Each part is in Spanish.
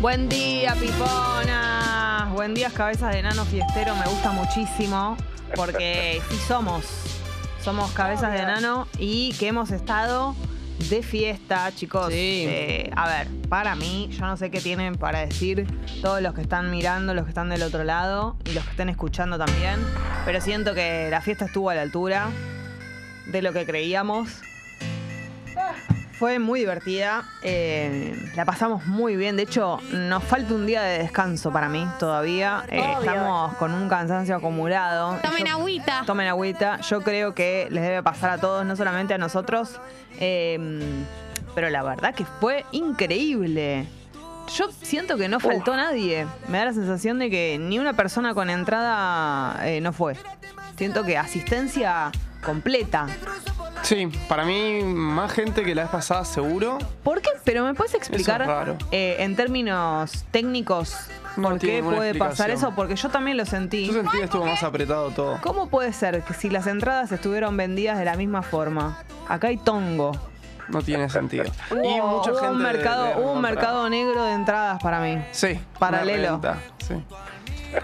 Buen día, Pipona. Buen día, cabezas de enano fiestero. Me gusta muchísimo porque sí somos. Somos cabezas de enano y que hemos estado de fiesta, chicos. Sí. Eh, a ver, para mí, yo no sé qué tienen para decir todos los que están mirando, los que están del otro lado y los que estén escuchando también. Pero siento que la fiesta estuvo a la altura de lo que creíamos. Fue muy divertida, eh, la pasamos muy bien. De hecho, nos falta un día de descanso para mí todavía. Eh, estamos con un cansancio acumulado. Tomen Yo- agüita. Tomen agüita. Yo creo que les debe pasar a todos, no solamente a nosotros. Eh, pero la verdad que fue increíble. Yo siento que no faltó nadie. Me da la sensación de que ni una persona con entrada no fue. Siento que asistencia completa. Sí, para mí más gente que la vez pasada seguro. ¿Por qué? Pero me puedes explicar Eso es raro. eh, en términos técnicos No por qué puede pasar eso, porque yo también lo sentí. Yo sentí que estuvo más apretado todo. ¿Cómo puede ser que si las entradas estuvieron vendidas de la misma forma? Acá hay tongo. No tiene sentido. y Hubo- mucha hubo gente. un de- mercado, de hubo un mercado negro de entradas para mí. Sí. paralelo. Sí.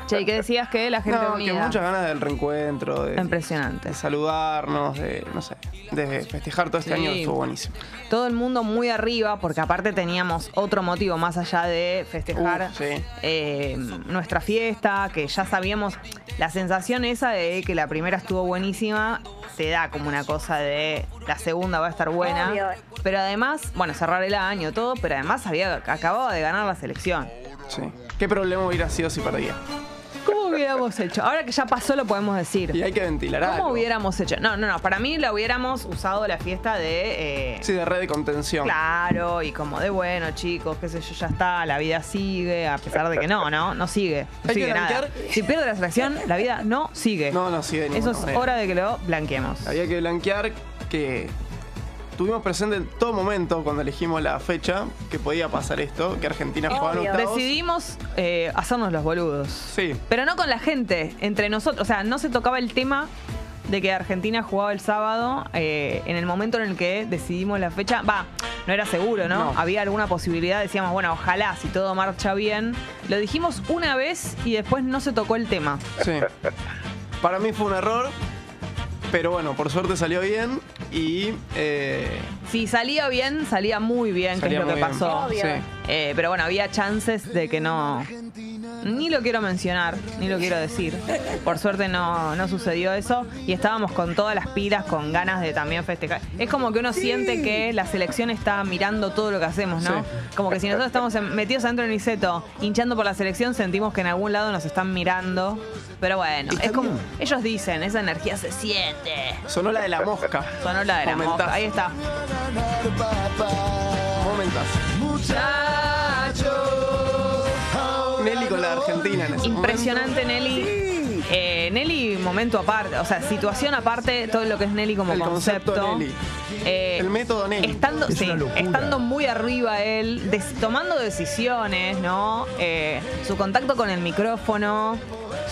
Che, ¿y qué decías que la gente No, que unida? muchas ganas del reencuentro, de, Impresionante. de saludarnos, de, no sé, de festejar todo este Sí. año. Estuvo buenísimo. Todo el mundo muy arriba, porque aparte teníamos otro motivo más allá de festejar Uh, sí. eh, nuestra fiesta, que ya sabíamos, la sensación esa de que la primera estuvo buenísima, te da como una cosa de la segunda va a estar buena. Obvio. Pero además, bueno, cerrar el año, todo, pero además había acababa de ganar la selección. Sí. ¿Qué problema hubiera sido si perdía? ¿Cómo hubiéramos hecho? Ahora que ya pasó lo podemos decir. Y hay que ventilar ¿Cómo algo. hubiéramos hecho? No, no, no. Para mí la hubiéramos usado la fiesta de. eh, Sí, de red de contención. Claro, y como de bueno, chicos, qué sé yo, ya está, la vida sigue, a pesar de que no, ¿no? No sigue. No Hay sigue que nada. blanquear. Si pierde la selección, la vida no sigue. No, no, de Eso es manera. hora de que lo blanqueemos. Había que blanquear que tuvimos presente en todo momento cuando elegimos la fecha que podía pasar esto, que Argentina jugaba octavos. Decidimos eh, hacernos los boludos. Sí. Pero no con la gente, entre nosotros. O sea, no se tocaba el tema de que Argentina jugaba el sábado eh, en el momento en el que decidimos la fecha. Va, no era seguro, ¿no? No. Había alguna posibilidad, decíamos, bueno, ojalá si todo marcha bien. Lo dijimos una vez y después no se tocó el tema. Sí. Para mí fue un error, pero bueno, por suerte salió bien y eh, Si salía bien, salía muy bien, que es lo que bien. pasó. Sí. Eh, pero bueno, había chances de que no. Ni lo quiero mencionar, ni lo quiero decir. Por suerte no, no sucedió eso y estábamos con todas las pilas, con ganas de también festejar. Es como que uno siente que la selección está mirando todo lo que hacemos, ¿no? Sí. Como que si nosotros estamos metidos adentro del Niceto, hinchando por la selección, sentimos que en algún lado nos están mirando. Pero bueno, es como. Ellos dicen, esa energía se siente. sonó la de la mosca. Sonó la de la Momentazo. mosca. Ahí está. Momentas. Nelly con la Argentina en ese Impresionante Nelly. Eh, Nelly, momento aparte, o sea, situación aparte, todo lo que es Nelly como El concepto. concepto Nelly. Eh, El método Nelly. Estando, Es sí, una locura. estando muy arriba él, des- tomando decisiones, ¿no? Eh, su contacto con el micrófono,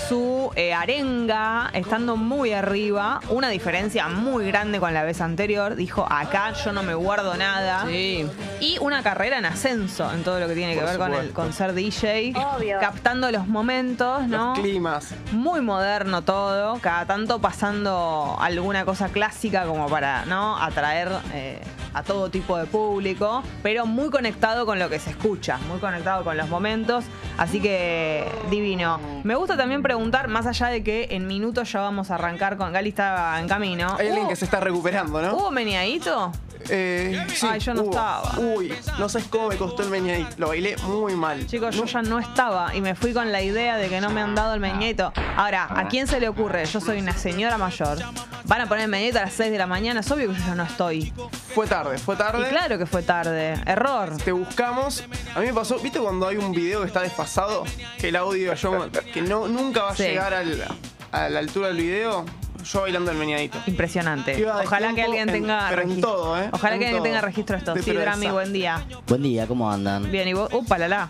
su eh, arenga, estando muy arriba, una diferencia muy grande con la vez anterior. Dijo, acá yo no me guardo nada. Sí. Y una carrera en ascenso en todo lo que tiene que Por ver con, el, con ser DJ, Obvio. captando los momentos, ¿no? Los climas. Muy moderno todo, cada tanto pasando alguna cosa clásica como para no atraer eh, a todo tipo de público, pero muy conectado con lo que se escucha, muy conectado con los momentos, así que divino. Me gusta también preguntar, más allá de que en minutos ya vamos a arrancar con Gali estaba en camino. Hay alguien ¿Hubo- que se está recuperando, ¿no? ¿Hubo meneadito? Eh, sí, Ay, yo no hubo. estaba. Uy, no sabes cómo me costó el meñadito. Lo bailé muy mal. Chicos, yo ya no estaba y me fui con la idea de que no me han dado el meñeto. Ahora, ¿a quién se le ocurre? Yo soy una señora mayor. Van a poner el meñeto a las 6 de la mañana. Es obvio que yo ya no estoy. Fue tarde, fue tarde. Y claro que fue tarde. Error. Te buscamos. A mí me pasó, ¿viste cuando hay un video que está desfasado? Que el audio yo, que no, nunca va a Sí. llegar al- a la altura del video. Yo bailando el meñadito. Impresionante. Ojalá que alguien en- tenga pero en registro. todo, ¿eh? Ojalá En que alguien todo. tenga registro de esto. De Sí, pero Drami, buen día. Buen día, ¿cómo andan? Bien, y vos. Upa, la la.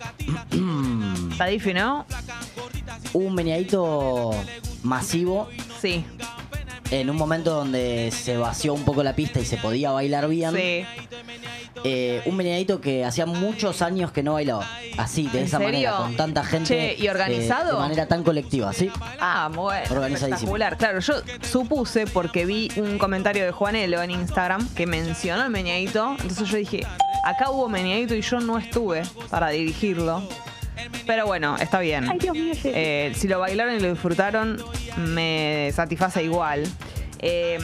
Está difi, ¿no? Un meneadito masivo Sí. En un momento donde se vació un poco la pista y se podía bailar bien. Sí. eh, un meneadito que hacía muchos años que no bailaba. Así, de ¿En esa manera, con tanta gente. Che, ¿y organizado? eh, de manera tan colectiva, ¿sí? Ah, bueno. Organizadísimo. Espectacular. Claro, yo supuse porque vi un comentario de Juanelo en Instagram que mencionó el meñadito. Entonces yo dije, acá hubo meñadito y yo no estuve para dirigirlo. Pero bueno, está bien. Eh, si lo bailaron y lo disfrutaron, me satisface igual. Eh,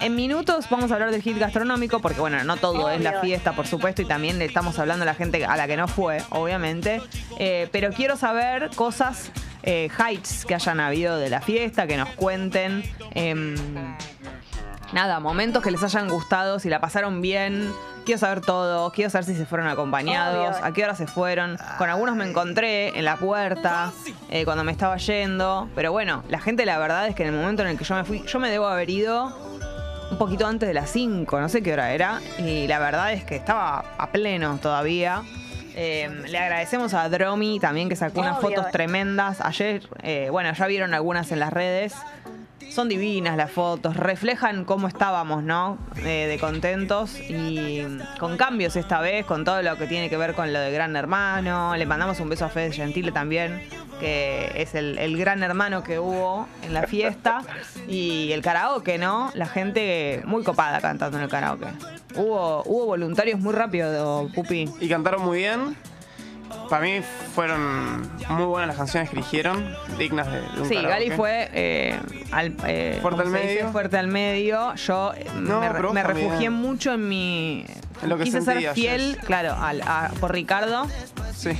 en minutos vamos a hablar del hit gastronómico, porque bueno, no todo es la fiesta, por supuesto, y también le estamos hablando a la gente a la que no fue, obviamente. Eh, pero quiero saber cosas, eh, heights que hayan habido de la fiesta, que nos cuenten. Em, nada, momentos que les hayan gustado, si la pasaron bien. Quiero saber todo, quiero saber si se fueron acompañados, Obvio. a qué hora se fueron. Con algunos me encontré en la puerta eh, cuando me estaba yendo. Pero bueno, la gente la verdad es que en el momento en el que yo me fui, yo me debo haber ido un poquito antes de las 5, no sé qué hora era. Y la verdad es que estaba a pleno todavía. Eh, le agradecemos a Dromi también que sacó unas fotos tremendas. Ayer, eh, bueno, ya vieron algunas en las redes. Son divinas las fotos, reflejan cómo estábamos, ¿no? Eh, de contentos y con cambios esta vez, con todo lo que tiene que ver con lo de Gran Hermano. Le mandamos un beso a Fede Gentile también, que es el, el gran hermano que hubo en la fiesta. Y el karaoke, ¿no? La gente muy copada cantando en el karaoke. Hubo, hubo voluntarios muy rápido, Pupi. Y cantaron muy bien. Para mí fueron muy buenas las canciones que eligieron, dignas de, de un Sí, karaoke. Gali fue eh, al, eh, Fuerte ¿cómo al dice? medio. fuerte al medio. Yo eh, No, me, refugié mucho en mi. En lo que Quise ser ayer. fiel, claro, al- a- por Ricardo. Sí.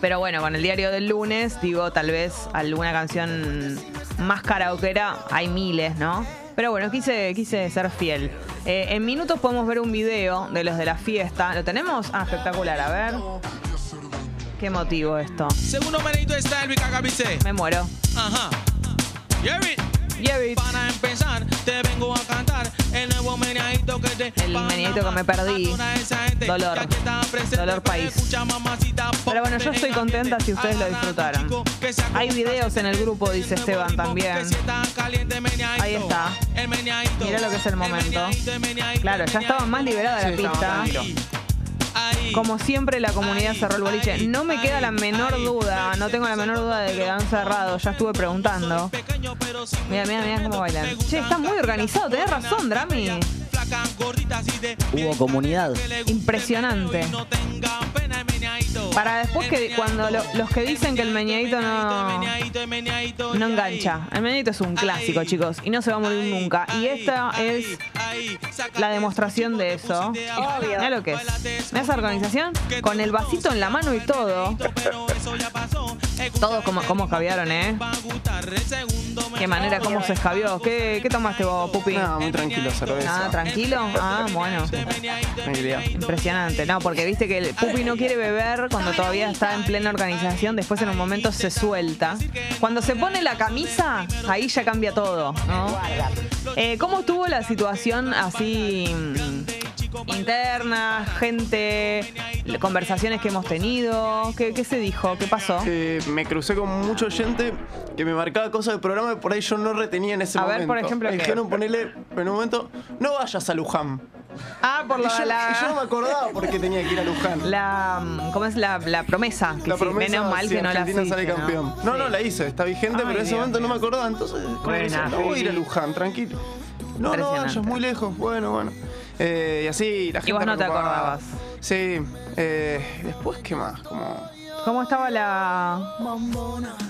Pero bueno, con el diario del lunes, digo, tal vez alguna canción más karaokera, hay miles, ¿no? Pero bueno, quise, quise ser fiel. En minutos podemos ver un video de los de la fiesta. ¿Lo tenemos? Ah, espectacular, a ver. Qué motivo esto. Segundo menito está Luis Cagabice. Me muero. Ajá. Jerry. Yerit. Para empezar, te vengo a cantar el nuevo meneadito que te El meneadito que me perdí. Dolor. Dolor país. Pero bueno, yo estoy contenta si ustedes lo disfrutaron. Hay videos en el grupo, dice Esteban también. Ahí está. Mirá lo que es el momento. Claro, ya estaba más liberada la Sí, estaba pista. Como siempre, la comunidad cerró el boliche. No me queda la menor duda, no tengo la menor duda de que han cerrado. Ya estuve preguntando. Mira, mira, mira cómo bailan. Che, está muy organizado, tenés razón, Drami. Hubo comunidad. Impresionante. Para después que cuando lo- los que dicen que el meñadito no, no engancha. El meñadito es un clásico, chicos, y no se va a morir nunca. Y esta es la demostración de eso. Obvio. Mira lo que es. Esa organización con el vasito en la mano y todo. Todos como, como escabiaron, ¿eh? Qué manera, cómo se escabió. ¿Qué, qué tomaste vos, Pupi? Nada, muy tranquilo, cerveza. Ah, tranquilo. Ah, bueno. Impresionante, no, porque viste que el Pupi no quiere beber cuando todavía está en plena organización, después en un momento se suelta. Cuando se pone la camisa, ahí ya cambia todo, ¿no? Eh, ¿Cómo estuvo la situación así mm, interna, gente, conversaciones que hemos tenido? ¿Qué, qué se dijo? ¿Qué pasó? Eh, me crucé con mucha gente que me marcaba cosas del programa que por ahí yo no retenía en ese A ver, momento. por ejemplo, Me dijeron ponerle en un momento, no vayas a Luján. Ah, por Y la, yo, y yo no me la, acordaba por qué tenía que ir a Luján. la- ¿cómo es la, la promesa? Que La sí, promesa, menos mal si que no la hiciste, sale ¿no? campeón. No, no, Sí. la hice, está vigente, Ay, pero en ese Dios. momento no me acordaba, entonces Buena, no voy a ir a. Luján, tranquilo. No, no vayas muy lejos, bueno, bueno. Eh, y así la gente vos no te acordabas. Sí, eh, después, ¿qué más? Como... ¿Cómo estaba la.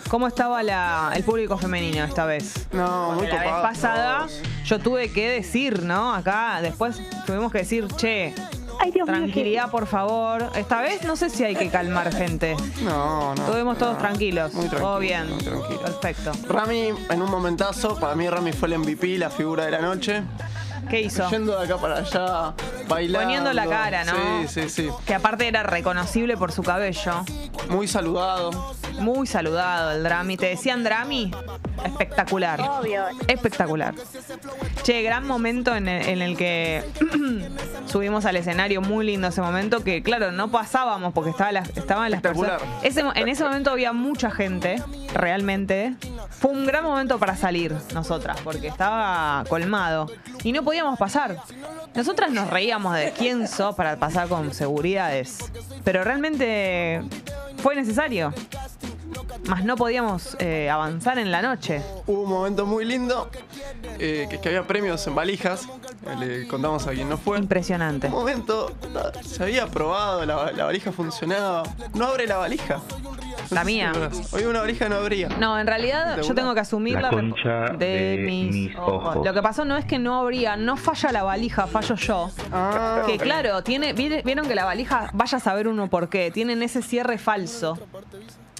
¿Cómo estaba la, el público femenino esta vez? No, muy Porque la vez pasada yo tuve que decir, ¿no? Acá después tuvimos que decir, che, Ay, Dios mío. tranquilidad por favor. Esta vez no sé si hay que calmar gente. No, no. Estuvimos todos no. tranquilos. Muy tranquilo. Todo bien. Muy tranquilo. Perfecto. Rami, en un momentazo, para mí Rami fue el MVP, la figura de la noche. ¿Qué hizo? Yendo de acá para allá, bailando. Poniendo la cara, ¿no? Sí, sí, sí. Que aparte era reconocible por su cabello. Muy saludado. Muy saludado el Drami. ¿Te decían Drami? Espectacular. Obvio. Espectacular. Che, gran momento en el, en el que subimos al escenario, muy lindo ese momento, que claro, no pasábamos porque estaba la- estaban las personas. Ese en ese momento había mucha gente, realmente. Fue un gran momento para salir nosotras, porque estaba colmado. Y no podíamos pasar. Nosotras nos reíamos de quién sos para pasar con seguridades. Pero realmente fue necesario. Más no podíamos eh, avanzar en la noche. Hubo un momento muy lindo, eh, que es que había premios en valijas. eh, Le contamos a quien no fue. Impresionante. Un momento, se había probado, la, la valija funcionaba. No abre la valija. No La mía. Hoy una valija no abría. No, en realidad ¿De yo tengo que asumir La la, concha de, de mis, mis ojos. ojos. Lo que pasó no es que no abría, no falla la valija, fallo yo. Ah, Que claro, tiene, vieron que la valija, vaya a saber uno por qué, tienen ese cierre falso.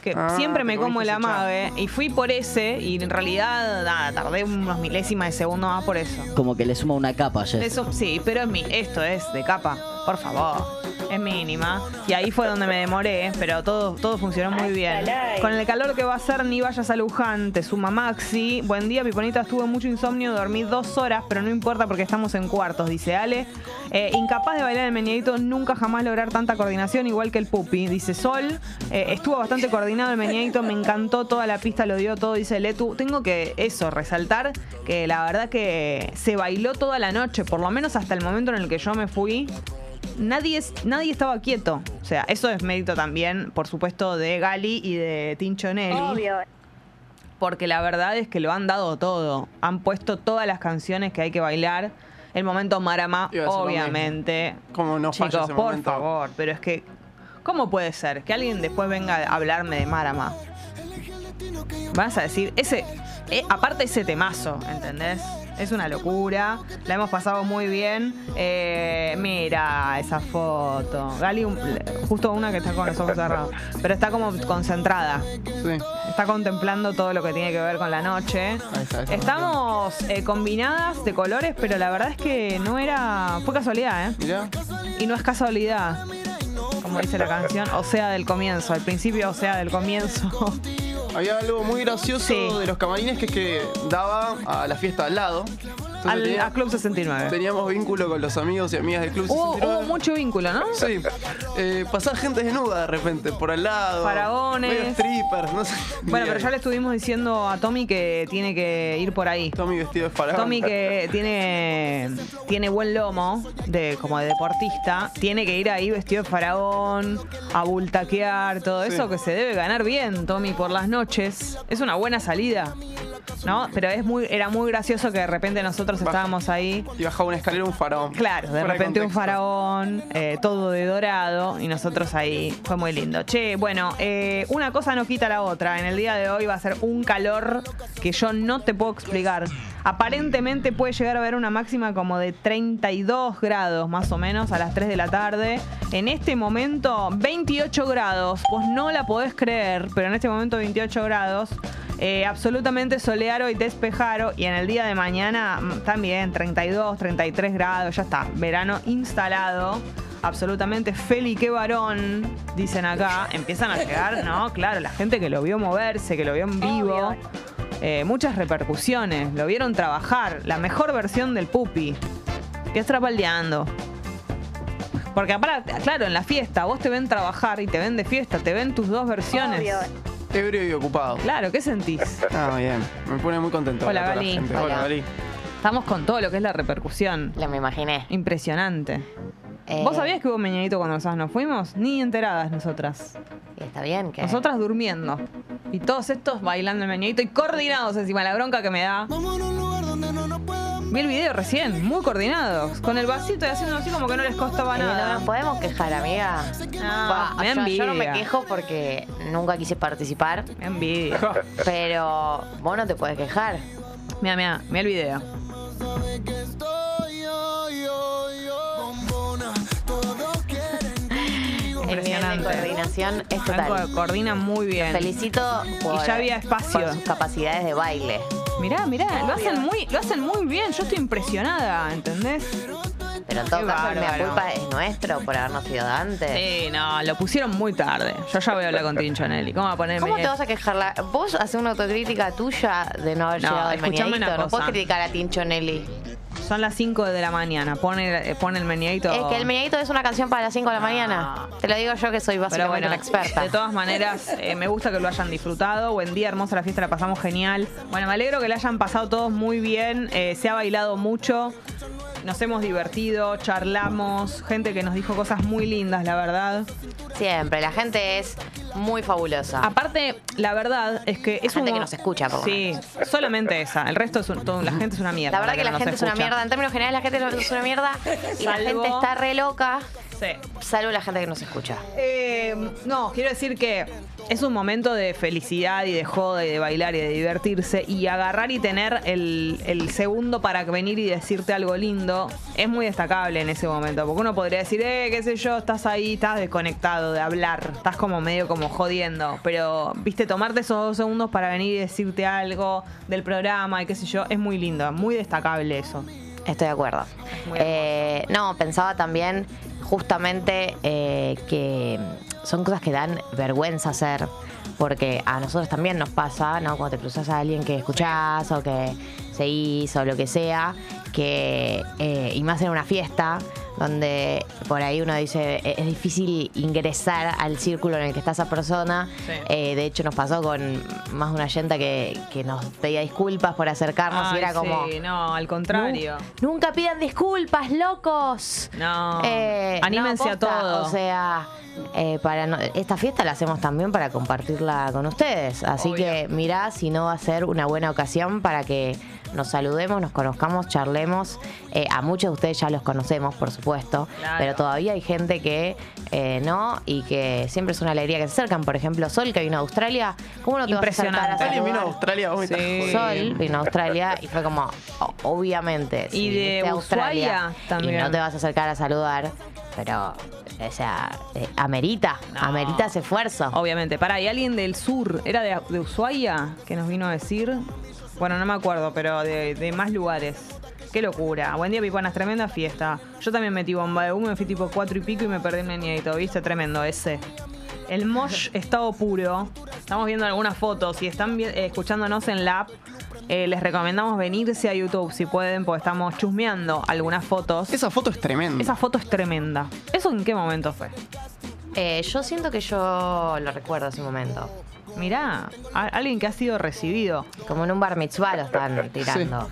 Que Ah, siempre me como el ese amague y fui por ese y en realidad nada, tardé unos milésimas de segundo más por eso. Como que le suma una capa ayer. Eso, sí, pero es mi, esto es de capa, por favor. Es mínima. Y ahí fue donde me demoré, pero todo, todo funcionó muy bien. Con el calor que va a ser, ni vayas a Luján, suma Maxi. Buen día, Piponita, tuve mucho insomnio, dormí dos horas, pero no importa porque estamos en cuartos, dice Ale. Eh, incapaz de bailar el meñadito, nunca jamás lograr tanta coordinación, igual que el pupi, dice Sol. Eh, estuvo bastante coordinado el meñadito, me encantó toda la pista, lo dio todo, dice Letu. Tengo que eso, resaltar que la verdad que se bailó toda la noche, por lo menos hasta el momento en el que yo me fui. Nadie, es- nadie estaba quieto. O sea, eso es mérito también, por supuesto, de Gali y de Tincho Nelly. Porque la verdad es que lo han dado todo. Han puesto todas las canciones que hay que bailar. El momento Marama, obviamente. Cómo no Chicos, ese por momento. favor, pero es que, ¿cómo puede ser que alguien después venga a hablarme de Marama? Vas a decir, ese, eh, aparte ese temazo, ¿entendés? Es una locura, la hemos pasado muy bien. Eh, mira esa foto. Gali, justo una que está con los ojos cerrados, pero está como concentrada. Sí. Está contemplando todo lo que tiene que ver con la noche. Ahí está, ahí está. Estamos eh, combinadas de colores, pero la verdad es que no era. Fue casualidad, ¿eh? Mirá. Y no es casualidad. Como dice la canción, o sea del comienzo. Al principio, o sea del comienzo. Había algo muy gracioso Sí. de los camarines que es que daba a la fiesta al lado. Entonces Al, tenía- a Club 69. teníamos vínculo con los amigos y amigas del Club Hubo, 69. hubo mucho vínculo, ¿no? Sí. Eh, pasaba gente desnuda de repente por al lado. Faraones. medio strippers, no sé. Bueno, pero ya le estuvimos diciendo a Tommy que tiene que ir por ahí. Tommy vestido de faraón. Tommy que tiene, tiene buen lomo, de, como de deportista, tiene que ir ahí vestido de faraón, a bultaquear, todo Sí. eso que se debe ganar bien, Tommy, por las noches. Es una buena salida. ¿No? Pero es muy, era muy gracioso que de repente nosotros Baja. estábamos ahí. Y bajaba una escalera un faraón. Claro, de Fuera repente un faraón, eh, todo de dorado, y nosotros ahí. Fue muy lindo. Che, bueno, eh, una cosa no quita la otra. En el día de hoy va a ser un calor que yo no te puedo explicar. Aparentemente puede llegar a haber una máxima como de 32 grados más o menos a las 3 de la tarde. En este momento 28 grados. Vos no la podés creer, pero en este momento 28 grados. Eh, absolutamente soleado y despejado. Y en el día de mañana mm, también 32, 33 grados. Ya está. Verano instalado. Absolutamente Feli, qué varón, dicen acá. Empiezan a llegar, ¿no? Claro, la gente que lo vio moverse, que lo vio en vivo. Eh, muchas repercusiones. Lo vieron trabajar. La mejor versión del pupi. Que es trapaldeando. Porque aparte, claro, en la fiesta vos te ven trabajar y te ven de fiesta, te ven tus dos versiones. Ebrio y ocupado. Claro, ¿qué sentís? Ah, bien. Me pone muy contento. Hola, hablar con la Gali. gente. Hola, Hola. Gali. Estamos con todo lo que es la repercusión. Lo me imaginé. Impresionante. Eh, ¿Vos sabías que hubo meñadito cuando nosotras nos fuimos? Ni enteradas nosotras. Está bien que. Nosotras durmiendo. Y todos estos bailando el meñadito y coordinados encima de la bronca que me da. Vi el video recién, muy coordinados. Con el vasito y haciendo así como que no les costaba Eh, no nada. nos podemos quejar, amiga. No, me yo, yo no me quejo porque nunca quise participar, Me envidia. pero vos no te puedes quejar. Mira, mira, mira el video. El nivel de Impresionante. coordinación es total. coordina muy bien. Felicito por, Y ya había espacio. por sus capacidades de baile. Mirá, mirá, lo hacen muy, lo hacen muy bien. Yo estoy impresionada, ¿entendés? Pero en todo Qué caso, bárbaro. culpa es nuestro por habernos ido antes. Sí, no, lo pusieron muy tarde. Yo ya voy a hablar con Tinchonelli. ¿Cómo va a poner ¿Cómo te vas a quejar? La- Vos haces una autocrítica tuya de no haber No, llegado al. No cosa. puedes criticar a Tinchonelli. Son las 5 de la mañana. Pone, eh, pone el meneadito. Es que el meneadito es una canción para las 5 de la mañana. Te lo digo yo que soy básicamente bueno, una experta. de todas maneras, eh, me gusta que lo hayan disfrutado. Buen día, hermosa la fiesta, la pasamos genial. Bueno, me alegro que la hayan pasado todos muy bien. eh, se ha bailado mucho. Nos hemos divertido, charlamos, gente que nos dijo cosas muy lindas, la verdad. Siempre, la gente es muy fabulosa. Aparte, la verdad es que es gente un- que nos escucha, por Sí, solamente esa. El resto es un- la gente es una mierda. La verdad que la gente es una escucha. mierda. En términos generales, la gente es una mierda. Y la Salvo- gente está re loca. Sí. Salvo la gente que nos escucha. Eh, no, quiero decir que es un momento de felicidad y de joda y de bailar y de divertirse y agarrar y tener el, el segundo para venir y decirte algo lindo es muy destacable en ese momento. Porque uno podría decir, eh, qué sé yo, estás ahí, estás desconectado de hablar, estás como medio como jodiendo. Pero, viste, tomarte esos dos segundos para venir y decirte algo del programa y qué sé yo, es muy lindo, muy destacable eso. Estoy de acuerdo. Eh, no, pensaba también justamente eh, que son cosas que dan vergüenza hacer. Porque a nosotros también nos pasa, ¿no? Cuando te cruzas a alguien que escuchás o que se hizo o lo que sea, que, eh, y más en una fiesta, donde por ahí uno dice, "E- es difícil ingresar al círculo en el que está esa persona. Sí. Eh, de hecho, nos pasó con más de una yenta que, que nos pedía disculpas por acercarnos y era como... sí, no, al contrario. "Nu- Nunca pidan disculpas, locos. No. Eh, Anímense no, a posta, todo. O sea, eh, para no- esta fiesta la hacemos también para compartirla con ustedes. Así Obvio. que mirá si no va a ser una buena ocasión para que nos saludemos, nos conozcamos, charlemos. Eh, a muchos de ustedes ya los conocemos, por supuesto, Claro. pero todavía hay gente que eh, no y que siempre es una alegría que se acercan. Por ejemplo, Sol, que vino a Australia. ¿Cómo no te vas a acercar a Impresionante. ¿Alguien vino a saludar? Australia? Vos me estás Sí. jodiendo. Sol vino a Australia y fue como, obviamente. Y de Ushuaia también. Y no te vas a acercar a saludar, pero, o sea, eh, amerita, No. amerita ese esfuerzo. Obviamente. Pará, ¿y alguien del sur? ¿Era de, de Ushuaia que nos vino a decir? Bueno, no me acuerdo, pero de, de más lugares. Qué locura. Buen día, Piponas. Tremenda fiesta. Yo también metí bomba de humo, me fui tipo cuatro y pico y me perdí el meneadito. ¿Viste? Tremendo ese. El mosh estado puro. Estamos viendo algunas fotos. Si están eh, escuchándonos en la app, eh, les recomendamos venirse a YouTube si pueden, porque estamos chusmeando algunas fotos. Esa foto es tremenda. Esa foto es tremenda. ¿Eso en qué momento fue? Eh, yo siento que yo lo recuerdo ese momento. Mirá, a- alguien que ha sido recibido. Como en un bar mitzvah lo están tirando.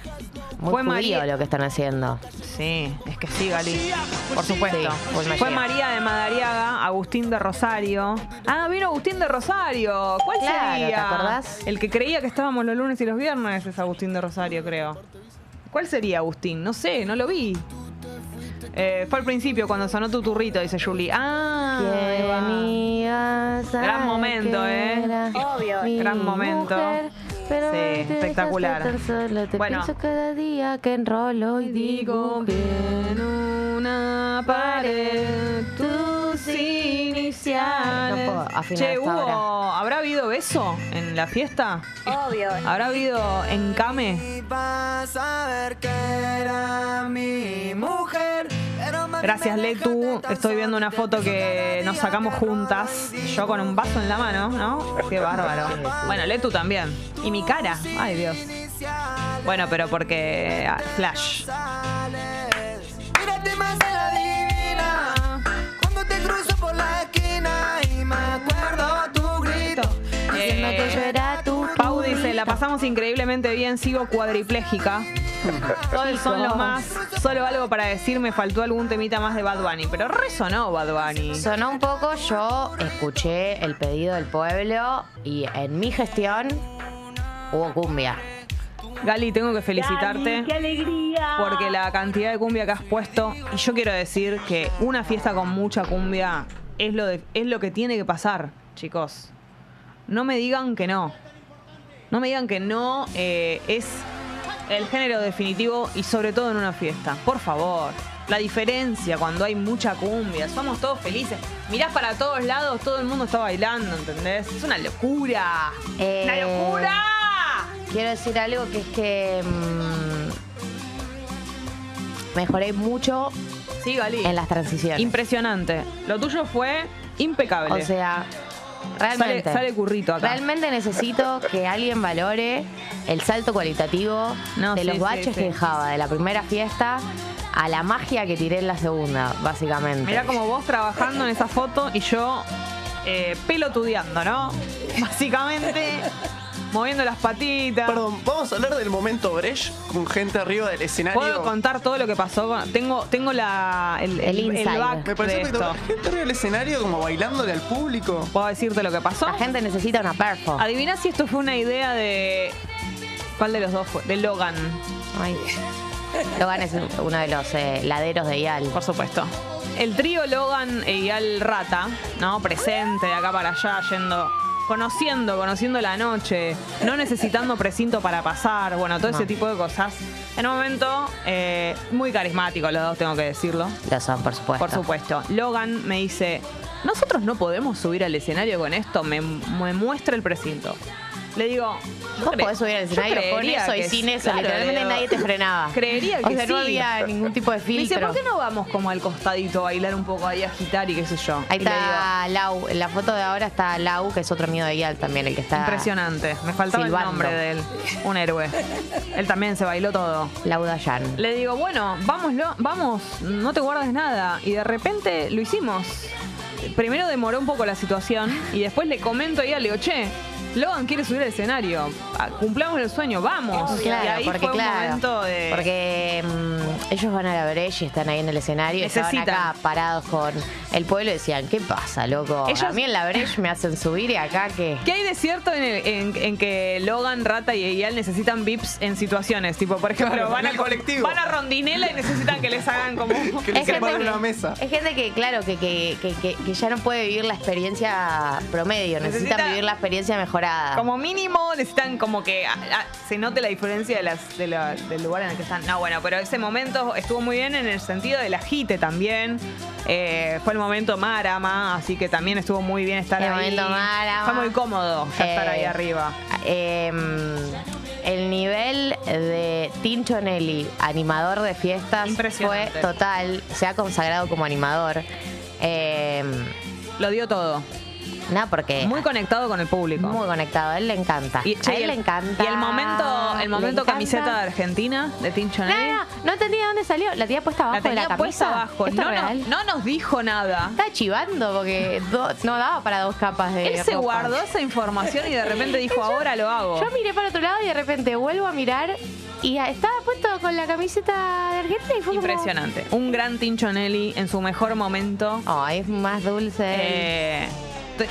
Muy Fue judío María- lo que están haciendo. Sí, es que sí, Gali. Por supuesto. Sí, full Fue. María de Madariaga, Agustín de Rosario. Ah, vino Agustín de Rosario. ¿Cuál Claro, sería? ¿te acordás? El que creía que estábamos los lunes y los viernes es Agustín de Rosario, creo. ¿Cuál sería Agustín? No sé, no lo vi. Eh, fue al principio cuando sonó tu turrito, dice Julie. Ah, ahí va. ¿Quién iba a saber Gran momento, ¿eh? Obvio. Gran momento. Pero Sí, espectacular. tan solo. Te Bueno. pienso cada día que enrolo y digo en una pared tus iniciales. No puedo afinar che, hubo, ¿habrá habido beso en la fiesta? Obvio. ¿Habrá habido encame? Gracias, Letu. Estoy viendo una foto que nos sacamos juntas. Yo con un vaso en la mano, ¿no? Qué bárbaro. Bueno, Letu también. Y mi cara. Ay, Dios. Bueno, pero porque. ah, Flash. Mírate más en la divina. Cuando te cruzo por la esquina y me acuerdo tu grito. Diciendo que yo era tu Pau dice, la pasamos increíblemente bien, sigo cuadripléjica. Todos son lo más. Solo algo para decir, me faltó algún temita más de Bad Bunny. Pero resonó Bad Bunny. Sonó un poco, yo escuché el pedido del pueblo y en mi gestión hubo cumbia. Gali, tengo que felicitarte. Porque la cantidad de cumbia que has puesto. Y yo quiero decir que una fiesta con mucha cumbia es lo, de- es lo que tiene que pasar, chicos. No me digan que no. No me digan que no eh, es el género definitivo y sobre todo en una fiesta. Por favor. La diferencia cuando hay mucha cumbia. Somos todos felices. Mirás para todos lados, todo el mundo está bailando, ¿entendés? Es una locura. Eh, ¡Una locura! Quiero decir algo que es que mm, mejoré mucho Sí, Gali. en las transiciones. Impresionante. Lo tuyo fue impecable. O sea, realmente. Sale- sale currito acá. Realmente necesito que alguien valore el salto cualitativo No, de sí, los sí, baches sí. que dejaba de la primera fiesta a la magia que tiré en la segunda, básicamente. Mirá como vos trabajando en esa foto y yo eh, pelotudeando, ¿no? Básicamente, moviendo las patitas. Perdón, vamos a hablar del momento Brecht con gente arriba del escenario. ¿Puedo contar todo lo que pasó? con- Tengo, tengo la, el, El back Me pareció de esto. Gente arriba del escenario como bailándole al público. ¿Puedo decirte lo que pasó? La gente necesita una perfo. Adivina si esto fue una idea de... ¿Cuál de los dos fue? De Logan, Ay. Logan es uno de los eh, laderos de Ial. por supuesto. El trío Logan e Ial Rata, ¿no? Presente de acá para allá, yendo... Conociendo, conociendo la noche, no necesitando precinto para pasar, bueno, todo ese tipo de cosas. En un momento eh, muy carismático los dos, tengo que decirlo. Lo son, por supuesto. Por supuesto. Logan me dice, nosotros no podemos subir al escenario con esto, me, me muestra el precinto. Le digo, Vos podés subir al escenario con eso y sin eso. claro, Literalmente digo, nadie te frenaba. Creería O que sea, no había ningún tipo de Me dice, filtro. ¿por qué no vamos como al costadito a bailar un poco ahí, a agitar y qué sé yo? Ahí Y está Lau. En la foto de ahora está Lau, que es otro amigo de Ial también, el que está. impresionante. Me faltaba silbando. el nombre de él. Un héroe. él también se bailó todo. Lau Dayan. Le digo, bueno, vámoslo, vamos, no te guardes nada. Y de repente lo hicimos. Primero demoró un poco la situación y después le comento a ella, le digo, che, Logan quiere subir al escenario. Ah, Cumplamos el sueño, vamos. Claro, y ahí porque fue un claro, momento de. porque mm, ellos van a la brecha y están ahí en el escenario y estaban Necesitan. acá parados con el pueblo y decían, ¿qué pasa, loco? Ellos- A mí en la brecha me hacen subir y acá que... ¿Qué hay de cierto en, el- en- en que Logan, Rata y Eyal necesitan VIPs en situaciones? Tipo, por ejemplo, Claro, van, en a, el colectivo. van a Rondinela y necesitan que les hagan como. Que les que- una mesa. Es gente que, claro, que, que, que, que- que ya no puede vivir la experiencia promedio, necesitan Necesita- vivir la experiencia Como mínimo necesitan como que ah, ah, se note la diferencia de las, de la- del lugar en el que están. No, bueno, pero ese momento estuvo muy bien en el sentido del agite también. Eh, fue el momento Marama, así que también estuvo muy bien estar El ahí. momento Marama. Fue muy cómodo ya estar Eh, ahí arriba. Em, el nivel de Tincho Nelly, animador de fiestas, fue total. Se ha consagrado como animador. Em, Lo dio todo. Porque Muy conectado con el público. muy conectado. A él le encanta. Y, che, a él el, le encanta. Y el momento, el momento camiseta de Argentina de Tincho No, no, no entendía de dónde salió. La tenía puesta abajo La tenía de la puesta camisa. abajo. ¿Esto No, no, no nos dijo nada. Estaba chivando porque do- no daba para dos capas de Él se guardó esa información y de repente dijo, ahora lo hago. Yo miré para otro lado y de repente vuelvo a mirar y estaba puesto con la camiseta de Argentina y fue como- Impresionante. Un gran Tincho Nelly en su mejor momento. Ay, es más dulce. Eh,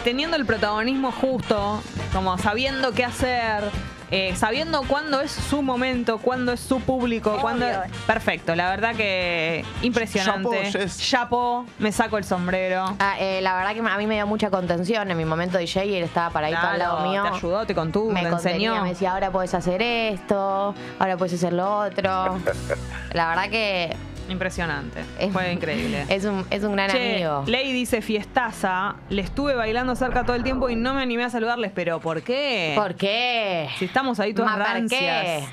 teniendo el protagonismo justo, como sabiendo qué hacer, eh, sabiendo cuándo es su momento, cuándo es su público, cuándo. Perfecto, la verdad que impresionante. Jess. Chapeau, me saco el sombrero. Ah, eh, la verdad que a mí me dio mucha contención en mi momento DJ y él estaba paradito al lado Claro, mío. te ayudó, te contuvo, me te contenía, enseñó. me decía, ahora puedes hacer esto, ahora puedes hacer lo otro. La verdad que Impresionante. es, Fue increíble. Es un, es un gran Che, amigo. Ley dice fiestaza, le estuve bailando cerca todo el tiempo y no me animé a saludarles, pero ¿por qué? ¿Por qué? Si estamos ahí todas Ma, ¿por rancias. qué?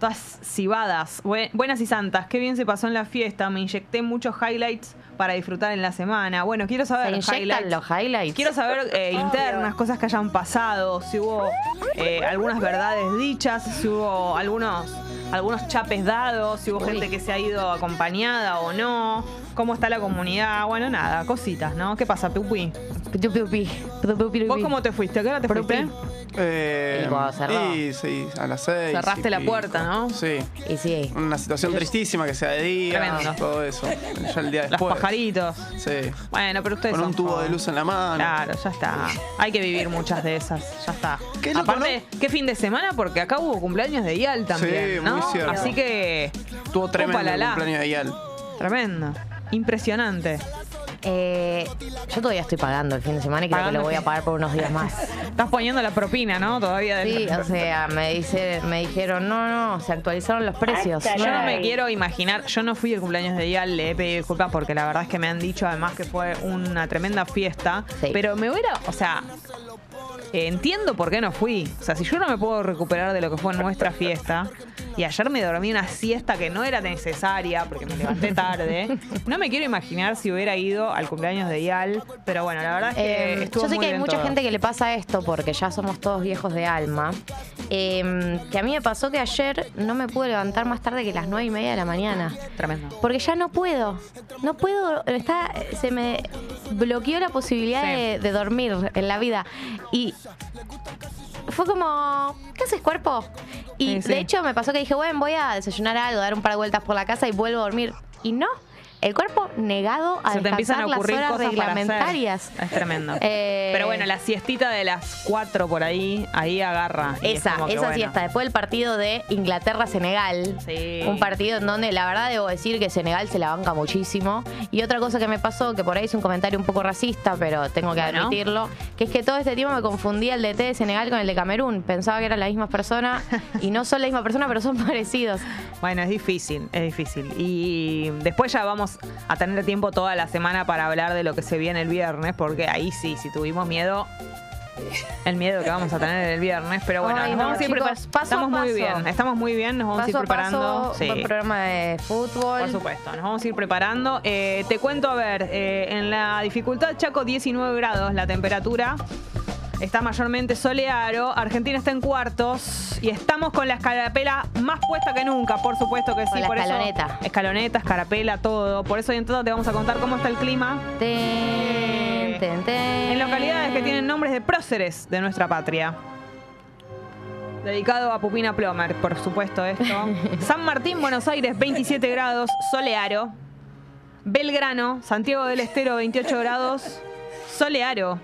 Todas cibadas. Bue- buenas y santas. Qué bien se pasó en la fiesta. Me inyecté muchos highlights para disfrutar en la semana. Bueno, quiero ¿Se saber inyectan highlights. los highlights? Quiero saber eh, internas, cosas que hayan pasado, si hubo eh, algunas verdades dichas, si hubo algunos, algunos chapes dados, si hubo Uy. gente que se ha ido acompañada o no, cómo está la comunidad, bueno, nada, cositas, ¿no? ¿Qué pasa, Pupi? ¿Vos cómo te fuiste? ¿A qué hora te fuiste? Eh, y sí, a las seis. Cerraste y la pico. puerta, ¿no? Sí. Y sí. Una situación tristísima que sea de día, Tremendo. todo eso. Ya el día Los después. pajaritos. Sí. Bueno, pero ustedes Con un tubo de luz en la mano. Claro, ya está. Hay que vivir muchas de esas. Ya está. Qué loco, Aparte, qué fin de semana, porque acá hubo cumpleaños de Ial también. Sí, ¿no? muy cierto. Así que. Tuvo tremendo Upalala. cumpleaños de Yal. Tremendo. Impresionante. Eh, yo todavía estoy pagando el fin de semana y creo que lo voy a pagar por unos días más. Estás poniendo la propina, ¿no? Todavía del- Sí, o sea, me dice, me dijeron, no, no, se actualizaron los precios. Yo no me quiero imaginar, yo no fui al cumpleaños de Ial, le he pedido disculpas porque la verdad es que me han dicho además que fue una tremenda fiesta, Sí. pero me hubiera, o sea, eh, entiendo por qué no fui. O sea, si yo no me puedo recuperar de lo que fue nuestra fiesta, Y ayer me dormí una siesta que no era necesaria porque me levanté tarde. No me quiero imaginar si hubiera ido al cumpleaños de Ial, pero bueno, la verdad es que Eh, estuvo yo sé muy que hay mucha todo. gente que le pasa esto porque ya somos todos viejos de alma. Eh, que a mí me pasó que ayer no me pude levantar más tarde que las nueve y media de la mañana. Tremendo. Porque ya no puedo. No puedo. Está, se me bloqueó la posibilidad Sí. de, de dormir en la vida. Y fue como. ¿Qué haces, cuerpo? Y Sí, sí. de hecho me pasó que dije, bueno, voy a desayunar algo, dar un par de vueltas por la casa y vuelvo a dormir. Y no. El cuerpo negado a Se te empiezan a las ocurrir horas cosas para reglamentarias. hacer. Es tremendo. Eh, Pero bueno, la siestita de las 4 por ahí, ahí agarra. Es Esa, esa bueno. siesta. Después del partido de Inglaterra-Senegal. Sí. Un partido en donde la verdad debo decir que Senegal se la banca muchísimo. Y otra cosa que me pasó, que por ahí es un comentario un poco racista, pero tengo que Bueno. admitirlo, que es que todo este tiempo me confundía el DT de Senegal con el de Camerún. Pensaba que eran la misma persona y no son la misma persona, pero son parecidos. Bueno, es difícil, es difícil. Y después ya vamos a tener tiempo toda la semana para hablar de lo que se viene el viernes, porque ahí sí, si tuvimos miedo, el miedo que vamos a tener el viernes. Pero bueno, Ay, nos no, vamos a ir chicos, a Estamos muy bien, estamos muy bien, nos vamos a ir preparando. paso, Sí. buen programa de fútbol. Por supuesto, nos vamos a ir preparando. Eh, te cuento, a ver, eh, en la dificultad Chaco 19 grados la temperatura. Está mayormente soleado. Argentina está en cuartos. Y estamos con la escarapela más puesta que nunca, por supuesto que sí. Con la por eso- escaloneta. escaloneta, escarapela, todo. Por eso hoy en todo te vamos a contar cómo está el clima. Ten, ten, ten. En localidades que tienen nombres de próceres de nuestra patria. Dedicado a Pupina Plomer, por supuesto esto. San Martín, Buenos Aires, 27 grados, solearo. Belgrano, Santiago del Estero, 28 grados, solearo.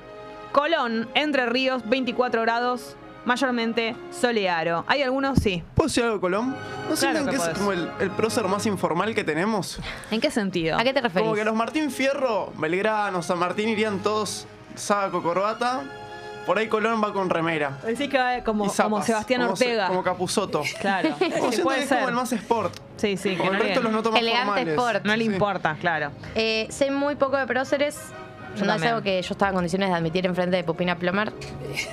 Colón, Entre Ríos, 24 grados, mayormente solearo. ¿Hay algunos? Sí. ¿Puedo decir algo, Colón? ¿No sienten que que, es podés. como el, el prócer más informal que tenemos? ¿En qué sentido? ¿A qué te referís? Como que los Martín Fierro, Belgrano, San Martín irían todos saco, corbata. Por ahí Colón va con remera. Decís que va como, zapas, como Sebastián como se- Ortega. Como Capuzoto. Claro. Como Sí, puede que es ser. como el más sport. Sí, sí, que Como no el resto los noto más Elegante formales. sport. no le Sí. importa, claro. Eh, sé muy poco de próceres. Yo no es también. algo que yo estaba en condiciones de admitir en frente de Pupina Plomer,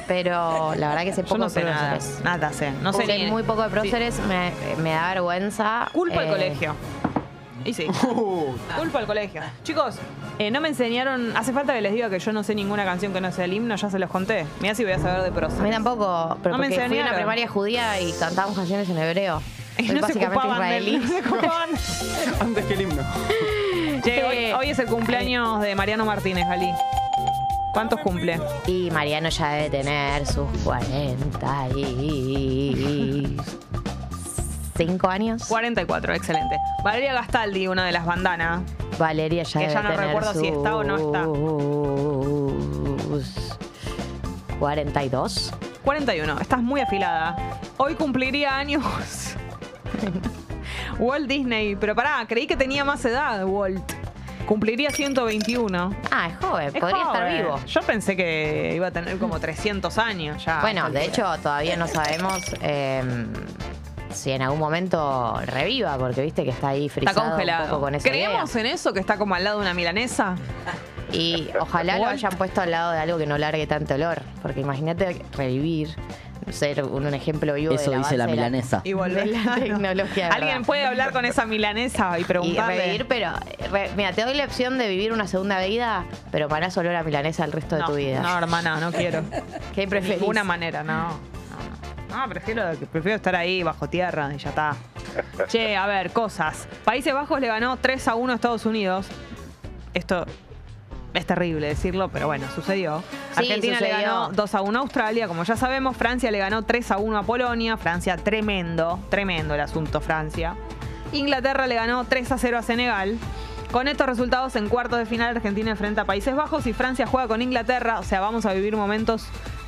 pero la verdad que sé Yo poco no de sé nada. próceres. Nada sé. No sé ni- muy poco de próceres, me, me da vergüenza. Culpa al Eh, colegio. Y sí. Uh, Culpa al colegio. Chicos, eh, no me enseñaron. Hace falta que les diga que yo no sé ninguna canción que no sea el himno, ya se los conté. Mirá si voy a saber de prosa. A mí tampoco, pero No me porque fui a una enseñaron. primaria judía y cantábamos canciones en hebreo. Y no se básicamente ocupaban de israelí. no se ocupaban. antes que el himno. Che, hoy, hoy es el cumpleaños de Mariano Martínez, Gali. ¿Cuántos cumple? Y Mariano ya debe tener sus 45 años. 44, excelente. Valeria Gastaldi, una de las bandanas. Valeria ya Que debe ya no tener recuerdo si está o no está. sus 42. 41, estás muy afilada. Hoy cumpliría años. Walt Disney, pero pará, creí que tenía más edad, Walt. Cumpliría 121. Ah, es joven, Es podría estar vivo. Yo pensé que iba a tener como 300 años ya. Bueno, de hecho, todavía no sabemos eh, si en algún momento reviva, porque viste que está ahí está frisado un congelado. poco con esa ¿Creemos idea. en eso que está como al lado de una milanesa? Y ojalá lo Igual. hayan puesto al lado de algo que no largue tanto olor, porque imagínate revivir, ser un, un ejemplo vivo Eso del dice la milanesa. Y volver. de la tecnología. Alguien puede hablar con esa milanesa y Y preguntarle. revivir, pero re- mira, te doy la opción de vivir una segunda vida, pero para solo la milanesa el resto de no, tu vida. no, hermana, no quiero. ¿Qué De preferís? ninguna manera, no. No, no. No, prefiero, prefiero estar ahí bajo tierra y ya está. Che, a ver, cosas. Países Bajos le ganó 3 a 1 a Estados Unidos. Esto es terrible decirlo, pero bueno, sucedió. Sí, Argentina le ganó 2 a 1 a Australia, como ya sabemos. Francia le ganó 3 a 1 a Polonia. Francia, tremendo, tremendo el asunto Francia. Inglaterra le ganó 3 a 0 a Senegal. Con estos resultados, en cuartos de final, Argentina enfrenta a Países Bajos y Francia juega con Inglaterra. O sea, vamos a vivir momentos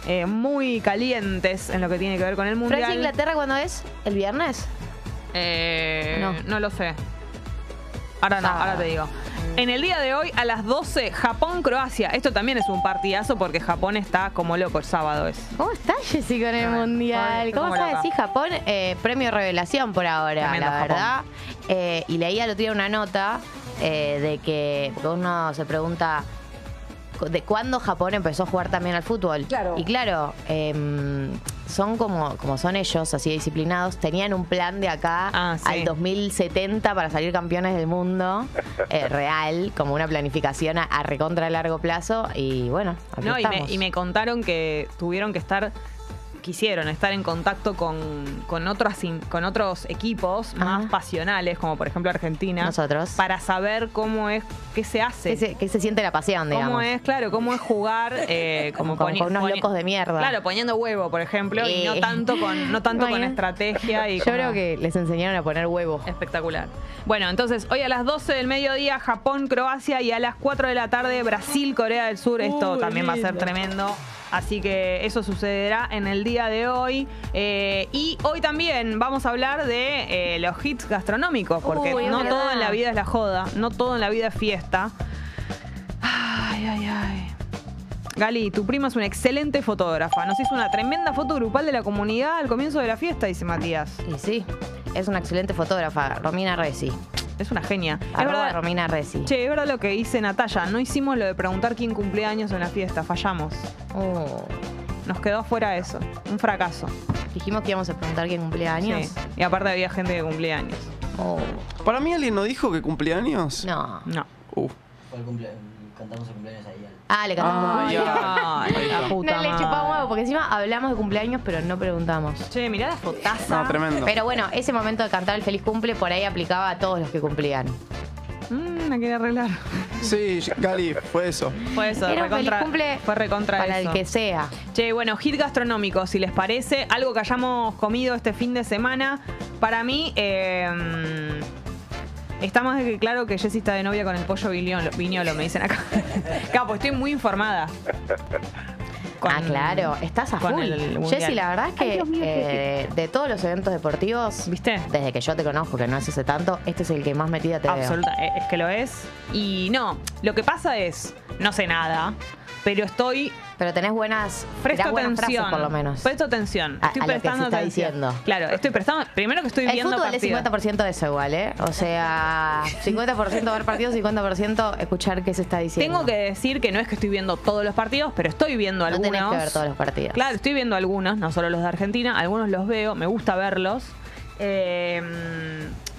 eh, muy calientes en lo que tiene que ver con el Mundial. Francia Inglaterra cuándo es? ¿El viernes? Eh, No. no. lo sé. Ahora no, Ah. ahora te digo. En el día de hoy, a las 12, Japón-Croacia. Esto también es un partidazo porque Japón está como loco el sábado es. ¿Cómo está Jessy con el Ah, mundial? ¿Cómo sabes? Sí, Japón, eh, premio revelación por ahora, Tremendo la verdad. Eh, y leía otro día una nota eh, de que, porque uno se pregunta, de cuándo Japón empezó a jugar también al fútbol. Claro. Y claro, em, son como, como son ellos, así disciplinados, tenían un plan de acá Ah, sí. al 2070 para salir campeones del mundo, eh, real, como una planificación a, a recontra largo plazo. Y bueno, aquí No, y me, estamos. y me contaron que tuvieron que estar, quisieron estar en contacto con, con, otras, con otros equipos más pasionales, como por ejemplo Argentina. Nosotros. Para saber cómo es, qué se hace. ¿Qué se, qué se siente la pasión, digamos? ¿Cómo es, claro, cómo es jugar eh, como, con unos locos de mierda. Claro, poniendo huevo, por ejemplo, y no Eh. tanto con, no tanto con estrategia y Yo como- creo que les enseñaron a poner huevos. Espectacular. Bueno, entonces hoy a las 12 del mediodía Japón, Croacia y a las 4 de la tarde Brasil, Corea del Sur. Esto Uy, también va a ser tremendo. Así que eso sucederá en el día de hoy. Eh, y hoy también vamos a hablar de eh, los hits gastronómicos, porque Uy, no todo en la vida es la joda, no todo en la vida es fiesta. Ay, ay, ay. Gali, tu prima es una excelente fotógrafa. Nos hizo una tremenda foto grupal de la comunidad al comienzo de la fiesta, dice Matías. Y sí, es una excelente fotógrafa, Romina Resi. Es una genia. Es Arroba verdad, Romina Resi. Che, es verdad lo que dice Natalia. No hicimos lo de preguntar quién cumplía años en la fiesta. Fallamos. Oh, Nos quedó afuera eso. Un fracaso. dijimos que íbamos a preguntar quién cumplía años. Sí. Y aparte había gente que cumplía años. Oh, ¿Para mí alguien no dijo que cumpleaños? no. No. Uh. Fue el cumplea- cantamos el cumpleaños ahí. al- Ah, le cantamos Ah, cumpleaños. ya. Ay, la puta No le madre. chupamos huevo, porque encima hablamos de cumpleaños, pero no preguntamos. Che, mirá la fotaza. No, tremendo. Pero bueno, ese momento de cantar el feliz cumple por ahí aplicaba a todos los que cumplían. Mm, la quería arreglar. Sí, Gali, fue eso. Fue eso. Era un feliz recontra- cumple fue recontra para eso. el que sea. Che, bueno, hit gastronómico, si les parece, algo que hayamos comido este fin de semana. Para mí, eh, está más de que claro que Jessy está de novia con el pollo viñolo, viñolo, me dicen acá. pues estoy muy informada. Con- ah, claro, estás a full. Jessy, la verdad es que eh, de todos los eventos deportivos, ¿Viste? desde que yo te conozco, que no es hace tanto, este es el que más metida te veo. Absoluta, eh, es que lo es. Y no, lo que pasa es, no sé nada, pero estoy Pero tenés buenas, Presto buenas atención. frases por lo menos. Presto atención. A- Estoy a lo que se prestando está atención. diciendo. Claro, estoy prestando. Primero que estoy El viendo fútbol es partidos. 50% de eso igual, ¿eh? O sea, 50% ver partidos, 50% escuchar qué se está diciendo. Tengo que decir que no es que estoy viendo todos los partidos, pero estoy viendo No algunos. tenés que ver todos los partidos. Claro, estoy viendo algunos, no solo los de Argentina, algunos los veo, me gusta verlos. Eh,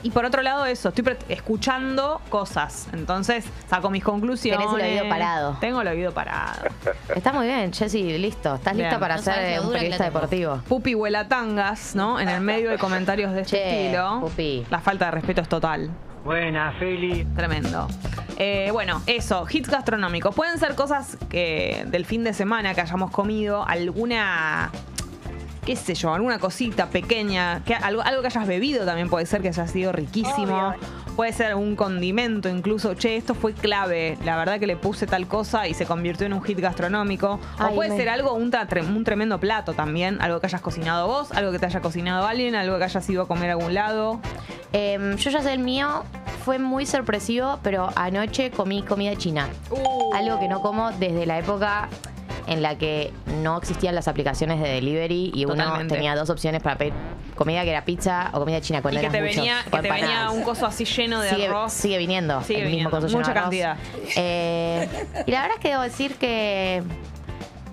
y por otro lado, eso, estoy escuchando cosas. Entonces, saco mis conclusiones. Tenés el oído parado. Tengo el oído parado. Está muy bien, Jessy, listo. Estás Bien. lista para No ser un periodista deportivo. Pupi huela tangas, ¿no? En el medio de comentarios de este Che, estilo. Pupi. La falta de respeto es total. Buena, Feli. Tremendo. Eh, bueno, eso, hits gastronómicos. Pueden ser cosas que del fin de semana que hayamos comido, alguna, qué sé yo, alguna cosita pequeña, que, algo, algo que hayas bebido también puede ser que haya sido riquísimo. Puede ser un condimento incluso, che, esto fue clave, la verdad que le puse tal cosa y se convirtió en un hit gastronómico. O puede me- ser algo, un, un tremendo plato también, algo que hayas cocinado vos, algo que te haya cocinado alguien, algo que hayas ido a comer a algún lado. Em, yo ya sé el mío, fue muy sorpresivo, pero anoche comí comida china. Uh. Algo que no como desde la época en la que no existían las aplicaciones de delivery y uno tenía dos opciones para pedir comida que era pizza o comida china Y cuando que eras te, venía, que te venía un coso así lleno de sigue, arroz. sigue viniendo Sigue el mismo coso lleno mucha de arroz. cantidad. Eh, y la verdad es que debo decir que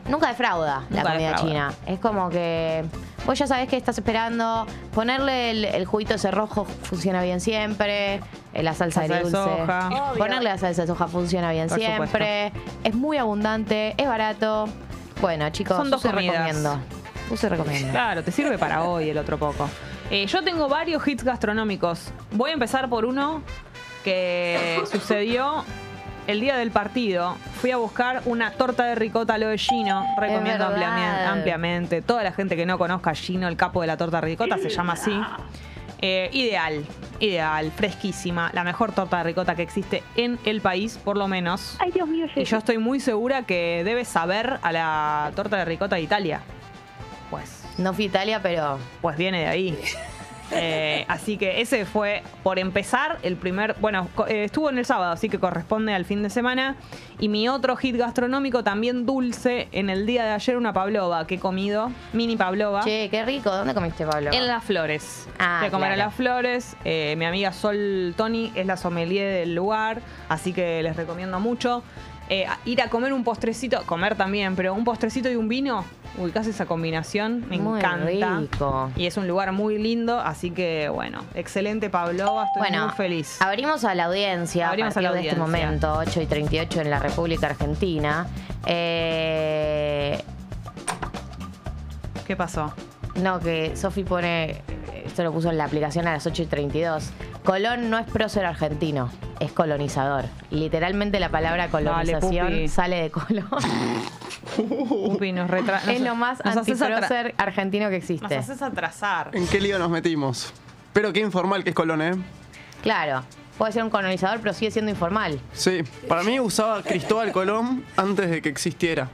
nunca defrauda la comida defrauda. china. Es como que vos ya sabés que estás esperando. Ponerle el, el juguito ese rojo funciona bien siempre. eh, La salsa, Salsa de de dulce. soja. Ponerle la salsa de soja funciona bien Por siempre. Es muy abundante, es barato. Bueno, chicos, Son dos comidas. recomiendo. Y recomiendo. Claro, te sirve para hoy el otro poco. Eh, yo tengo varios hits gastronómicos. Voy a empezar por uno que sucedió el día del partido. Fui a buscar una torta de ricota lo de Gino. Recomiendo ampliamente, ampliamente. Toda la gente que no conozca a Gino, el capo de la torta de ricota, se llama así. Eh, ideal, ideal, fresquísima. La mejor torta de ricota que existe en el país, por lo menos. Ay, Dios mío, Y yo estoy muy segura que debe saber a la torta de ricota de Italia. Pues No fui a Italia, pero pues viene de ahí. Eh, así que ese fue, por empezar, el primer. Bueno, eh, estuvo en el sábado, así que corresponde al fin de semana. Y mi otro hit gastronómico, también dulce, en el día de ayer, una pavlova que he comido, mini pavlova. che, qué rico. ¿Dónde comiste, Pablo? En las flores. Ah, de comer a claro. las flores. Eh, mi amiga Sol Tony es la sommelier del lugar, así que les recomiendo mucho. Eh, ir a comer un postrecito, comer también, pero un postrecito y un vino, ubicás esa combinación, me Muy encanta. rico. Y es un lugar muy lindo, así que bueno, excelente Pavlova, estoy Bueno, muy feliz. abrimos a la audiencia Abrimos a a la partir de este audiencia. momento, 8 y 38 en la República Argentina. Eh, ¿Qué pasó? no, que Sofi pone, esto lo puso en la aplicación a las 8 y 32. Colón no es prócer argentino, es colonizador. Literalmente la palabra colonización sale de Colón. Upi, nos retra- es lo más nos haces atra- antiprócer argentino que Nos existe. haces atrasar. ¿En qué lío nos metimos? Pero qué informal que es Colón, ¿eh? Claro, puede ser un colonizador, pero sigue siendo informal. Sí, para mí usaba Cristóbal Colón antes de que existiera.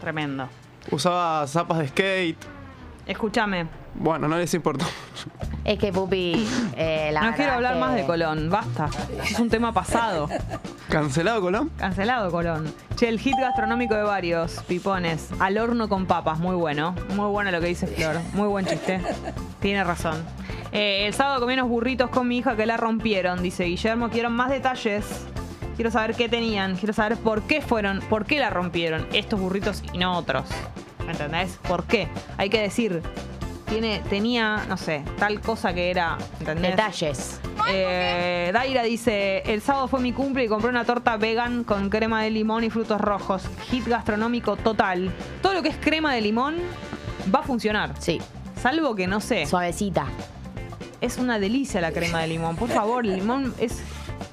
Tremendo. Usaba zapas de skate. Escúchame, Bueno, no les importó. Es que Pupi, eh, la no quiero hablar que- más de Colón, basta. Es un tema pasado. ¿Cancelado Colón? Cancelado Colón. Che, el hit gastronómico de varios pipones. Al horno con papas, muy bueno. Muy bueno lo que dice Flor. Muy buen chiste. Tiene razón. Eh, el sábado comí unos burritos con mi hija que la rompieron, dice Guillermo. Quiero más detalles. Quiero saber qué tenían. Quiero saber por qué fueron, por qué la rompieron estos burritos y no otros. ¿Me entendés? ¿Por qué? Hay que decir. Tiene, tenía, no sé, tal cosa que era. ¿entendés? Detalles. Eh, Daira dice, el sábado fue mi cumple y compré una torta vegan con crema de limón y frutos rojos. Hit gastronómico total. Todo lo que es crema de limón va a funcionar. Sí, Salvo que, no sé, suavecita. es una delicia la crema de limón. Por favor, el limón es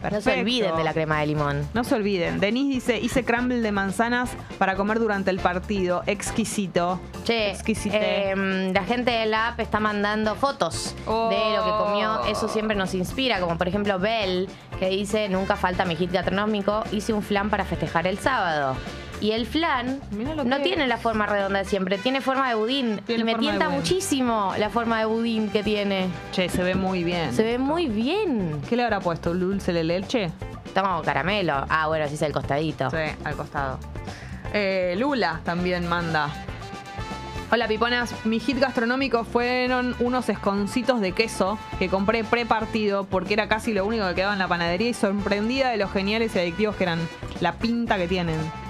perfecto. No se olviden de la crema de limón. No se olviden. Denise dice, hice crumble de manzanas para comer durante el partido. Exquisito. Che, Exquisite. em, la gente de la app está mandando fotos Oh. de lo que comió. Eso siempre nos inspira, como por ejemplo Bell, que dice, nunca falta mi hit gastronómico, hice un flan para festejar el sábado. Y el flan no tiene es. la forma redonda de siempre, tiene forma de budín. Tiene y me tienta muchísimo la forma de budín que tiene. Che, se ve muy bien. Se ve muy bien. ¿Qué le habrá puesto? ¿Un ¿Dulce de leche? Toma caramelo. Ah, bueno, así es el costadito. Sí, al costado. Eh, Lula también manda. Hola piponas, mi hit gastronómico fueron unos esconcitos de queso que compré pre-partido porque era casi lo único que quedaba en la panadería y sorprendida de los geniales y adictivos que eran, la pinta que tienen.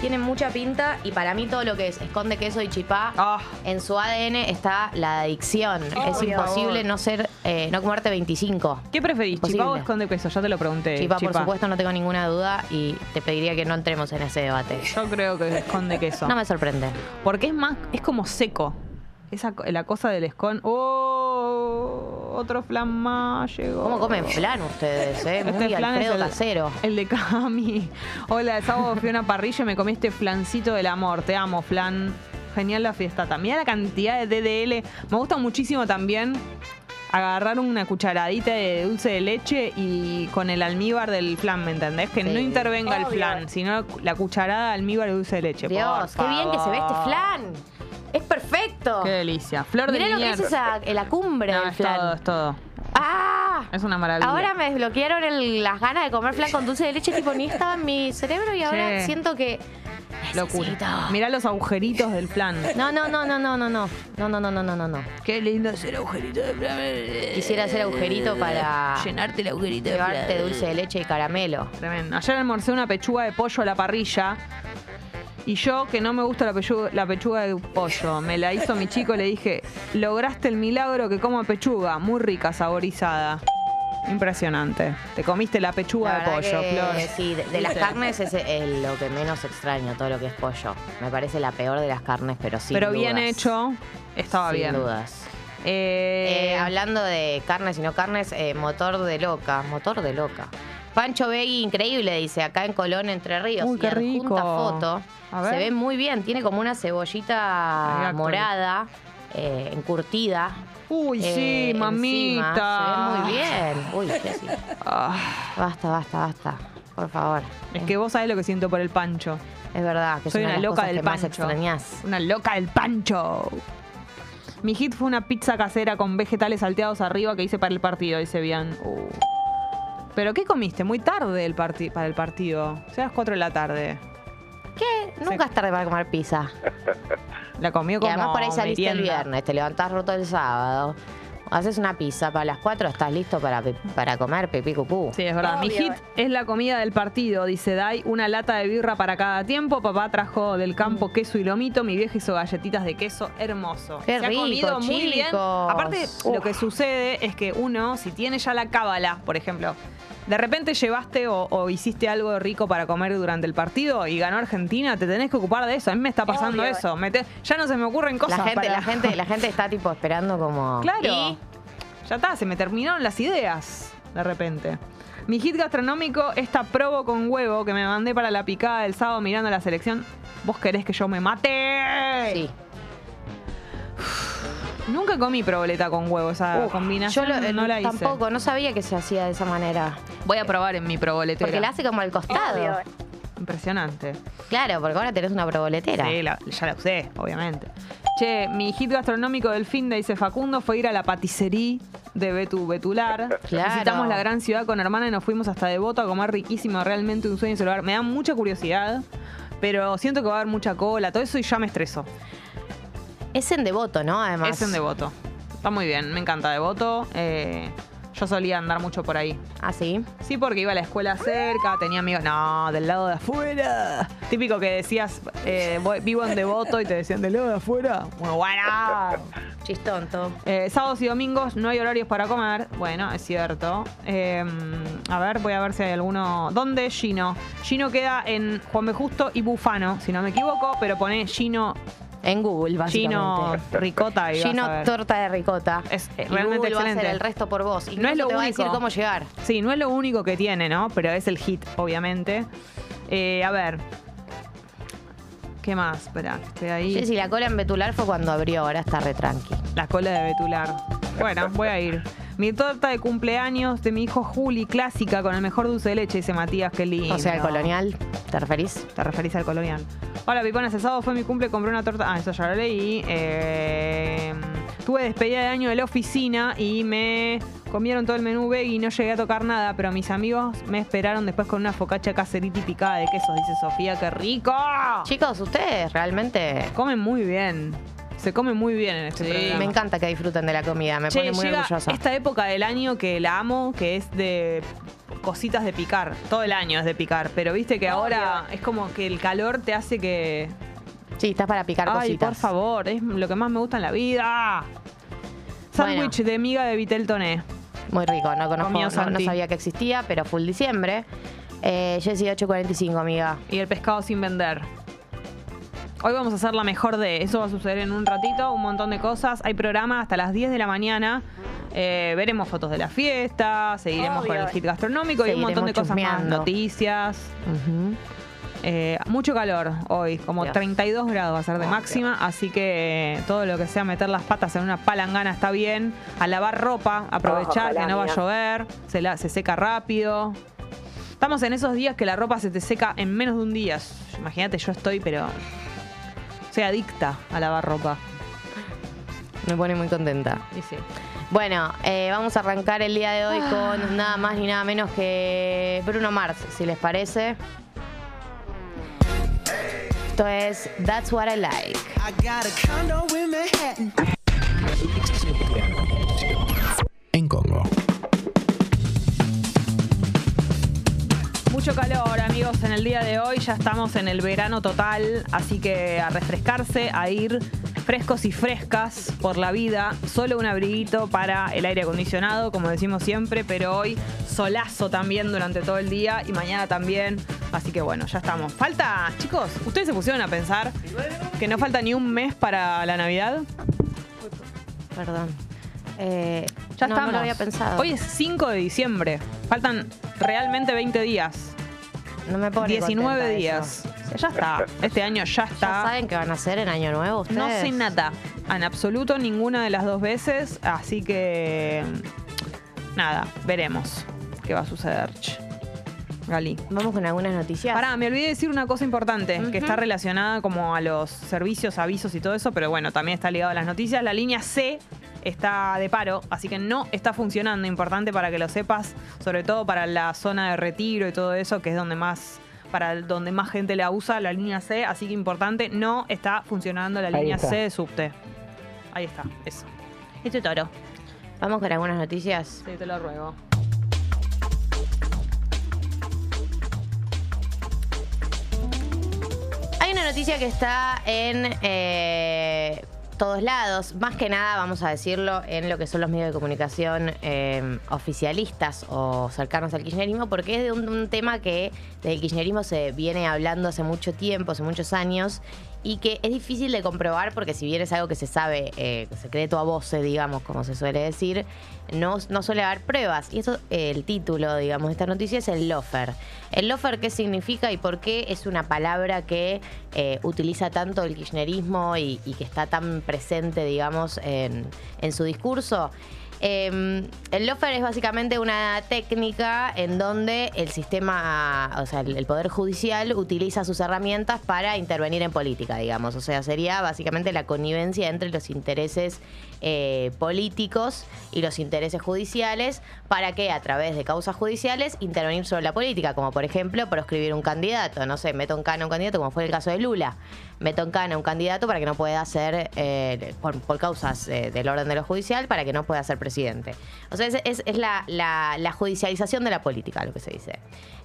Tiene mucha pinta y para mí todo lo que es esconde queso y chipá, Ah. en su ADN está la adicción. es Obvio. imposible no ser, eh, no comerte 25. ¿Qué preferís, chipá o esconde queso? Ya te lo pregunté. chipá, por supuesto, no tengo ninguna duda y te pediría que no entremos en ese debate. Yo creo que esconde queso. No me sorprende. Porque es más, es como seco. Esa, co- la cosa del escon. ¡Oh! Otro flan más llegó. ¿Cómo comen flan ustedes, eh? Muy Este flan Alfredo es el- casero. El de Cami. Hola, el sábado fui a una parrilla y me comí este flancito del amor. Te amo, flan. Genial la fiesta. También la cantidad de DDL. Me gusta muchísimo también agarrar una cucharadita de dulce de leche y con el almíbar del flan, ¿me entendés? Que Sí. no intervenga el flan, sino la cucharada de almíbar de dulce de leche. Dios, por qué bien que se ve este flan. Es perfecto. Qué delicia. Flor de Mirá lo que es esa, la cumbre No, del es flan. todo, es todo. ¡Ah! Es una maravilla. Ahora me desbloquearon el- las ganas de comer flan con dulce de leche, tipo ni estaba en mi cerebro y ahora siento que. Locura. necesito. Mirá los agujeritos del flan. No, no, no, no, no, no, no. No, no, no, no, no, no, no. Qué lindo hacer agujerito de flan. Quisiera hacer agujerito para Llenarte el agujerito de llevarte flan. dulce de leche y caramelo. Tremendo. Ayer almorcé una pechuga de pollo a la parrilla. Y yo, que no me gusta la pechuga, la pechuga de pollo, me la hizo mi chico, le dije, lograste el milagro que como pechuga, muy rica, saborizada. Impresionante. Te comiste la pechuga La de verdad pollo, que, Flor. Sí, de, de las carnes es eh, lo que menos extraño, todo lo que es pollo. Me parece la peor de las carnes, pero sí. Pero bien hecho, estaba Sin bien. dudas. Eh, Eh, hablando de carnes y no carnes, eh, motor de loca, motor de loca. Pancho Begui, increíble, dice, acá en Colón, Entre Ríos. Uy, y qué rico. foto. A ver. Se ve muy bien, tiene como una cebollita morada, eh, encurtida. Uy, eh, sí, encima. mamita. Se ve muy bien. Uy, Jessy. Ah, Basta, basta, basta. Por favor. es que vos sabés lo que siento por el pancho. Es verdad que Soy una de las loca cosas del que más pancho. extrañás. Una loca del pancho. Mi hit fue una pizza casera con vegetales salteados arriba que hice para el partido, dice bien. Uh. ¿Pero qué comiste? Muy tarde el parti- para el partido. O sea, las 4 de la tarde. ¿Qué? Nunca es tarde para comer pizza. La comió Y como además por ahí saliste el viernes, te levantás roto el sábado. Haces una pizza para las 4, estás listo para, para comer pipí cupú. Sí, es verdad. Mi hit es la comida del partido. Dice Dai, una lata de birra para cada tiempo. Papá trajo del campo queso y lomito. Mi vieja hizo galletitas de queso. Hermoso. Qué Se ha comido muy bien. Aparte, lo que sucede es que uno, si tiene ya la cábala, por ejemplo, de repente llevaste o, o hiciste algo rico para comer durante el partido y ganó Argentina, te tenés que ocupar de eso. A mí me está pasando Obvio. eso. Me te- ya no se me ocurren cosas La gente, para- la gente, la gente está tipo esperando como. Claro. ¿Y? Ya está, se me terminaron las ideas de repente. Mi hit gastronómico, esta probo con huevo que me mandé para la picada del sábado mirando la selección. ¿Vos querés que yo me mate? Sí. Nunca comí proboleta con huevo, esa Uh, combinación yo lo- no la hice. tampoco, no sabía que se hacía de esa manera. Voy a probar en mi proboletera. Porque la hace como al costado. Obvio. Impresionante. Claro, porque ahora tenés una proboletera. Sí, la- ya la usé, obviamente. Che, mi hit gastronómico del fin de dice Facundo fue ir a la paticería de Betu Betular. Claro. Visitamos la gran ciudad con hermana y nos fuimos hasta Devoto a comer riquísimo, realmente un sueño ese lugar. Me da mucha curiosidad, pero siento que va a haber mucha cola, todo eso y ya me estreso. Es en devoto, ¿no? Además. Es en Devoto. Está muy bien, me encanta Devoto. Eh, yo solía andar mucho por ahí. Ah, sí. Sí, porque iba a la escuela cerca, tenía amigos. No, del lado de afuera. Típico que decías, eh, voy- vivo en Devoto y te decían del lado de afuera. Muy buena. Chistonto. Eh, sábados y domingos no hay horarios para comer. Bueno, es cierto. Eh, a ver, voy a ver si hay alguno. ¿Dónde? Gino. Gino queda en Juan B. Justo y Bufano, si no me equivoco, pero pone Gino, En Google, Gino básicamente. Ricota y vas Gino a ver. torta de ricota. Es, eh, Y realmente Google va a excelente. hacer el resto por vos. No es lo te va a decir cómo llegar. Sí, no es lo único que tiene, ¿no? Pero es el hit, obviamente. Eh, a ver. ¿Qué más? Espera, que estoy ahí. Sí, sí, la cola en Betular fue cuando abrió, ahora está re tranqui. La cola de Betular. Bueno, voy a ir. Mi torta de cumpleaños de mi hijo Juli, clásica, con el mejor dulce de leche, dice Matías, qué lindo. O sea, el colonial, ¿te referís? Te referís al colonial. Hola, Pipones, el sábado fue mi cumple, compré una torta. Ah, eso ya lo leí. Eh, tuve despedida de año de la oficina y me comieron todo el menú veggie y no llegué a tocar nada, pero mis amigos me esperaron después con una focacha caserita y picada de quesos, dice Sofía, qué rico. Chicos, ustedes realmente. Comen muy bien. Se come muy bien en este programa. Me encanta que disfruten de la comida, me Che, pone muy llega orgullosa. esta época del año que la amo, que es de cositas de picar. Todo el año es de picar, pero viste que ahora es como que el calor te hace que... Sí, estás para picar Ay, cositas. por favor, es lo que más me gusta en la vida. Sándwich de miga de Vitel Toné. Muy rico, no conozco, Comió no, no Santi. sabía que existía, pero full diciembre. Eh, Jessie 845, amiga. Y el pescado sin vender. Hoy vamos a hacer la mejor de. Eso va a suceder en un ratito, un montón de cosas. Hay programa hasta las 10 de la mañana. Eh, veremos fotos de la fiesta, seguiremos con el hit gastronómico y un montón de cosas más. chusmeando. Noticias. Ujú. Eh, mucho calor hoy, como Dios. 32 grados va a ser de máxima, así que todo lo que sea meter las patas en una palangana está bien. A lavar ropa, aprovechar que no va a llover, se, la- se seca rápido. Estamos en esos días que la ropa se te seca en menos de un día. Imagínate, yo estoy, pero soy adicta a lavar ropa. Me pone muy contenta. Y sí. Bueno, eh, vamos a arrancar el día de hoy con nada más ni nada menos que Bruno Mars, si les parece. Esto es That's What I Like. Mucho calor, amigos, en el día de hoy. Ya estamos en el verano total, así que a refrescarse, a ir frescos y frescas por la vida. Solo un abriguito para el aire acondicionado, como decimos siempre, pero hoy solazo también durante todo el día y mañana también. Así que bueno, ya estamos. Falta, chicos, ustedes se pusieron a pensar que no falta ni un mes para la Navidad. Perdón. Eh, Ya no, estamos. No lo había pensado. Hoy es 5 de diciembre. Faltan realmente 20 días. No me pone 19 contenta días. eso. Ya está. Este año ya ¿Ya está. saben qué van a hacer en Año Nuevo ustedes? No sé nada. En absoluto ninguna de las dos veces. Así que. Nada, veremos qué va a suceder. Gali. Vamos con algunas noticias. Pará, me olvidé de decir una cosa importante, que está relacionada como a los servicios, avisos y todo eso, pero bueno, también está ligado a las noticias. La línea C está de paro, así que no está funcionando. Importante para que lo sepas, sobre todo para la zona de retiro y todo eso, que es donde más para donde más gente la usa, la línea C, así que importante, no está funcionando la Ahí línea está. C de subte. Ahí está, eso. Este toro. Vamos con algunas noticias. Sí, te lo ruego. Hay una noticia que está en eh, todos lados, más que nada, vamos a decirlo, en lo que son los medios de comunicación eh, oficialistas o cercanos al kirchnerismo, porque es de un, tema que del kirchnerismo se viene hablando hace mucho tiempo, hace muchos años, y que es difícil de comprobar porque si bien es algo que se sabe, eh, secreto a voces, digamos, como se suele decir, no, no suele haber pruebas. Y eso, eh, el título, digamos, de esta noticia es el lofer. El lofer, ¿qué significa y por qué es una palabra que eh, utiliza tanto el kirchnerismo y, y que está tan presente, digamos, en, en su discurso? Eh, el lofer es básicamente una técnica en donde el sistema, o sea, el, el Poder Judicial utiliza sus herramientas para intervenir en política, digamos. O sea, sería básicamente la connivencia entre los intereses eh, políticos y los intereses judiciales para que a través de causas judiciales intervenir sobre la política, como por ejemplo proscribir un candidato, no sé, meto en cana a un candidato como fue el caso de Lula, meto en cana a un candidato para que no pueda ser, eh, por, por causas eh, del orden de lo judicial, para que no pueda ser presidente. O sea, es, la, judicialización de la política, lo que se dice.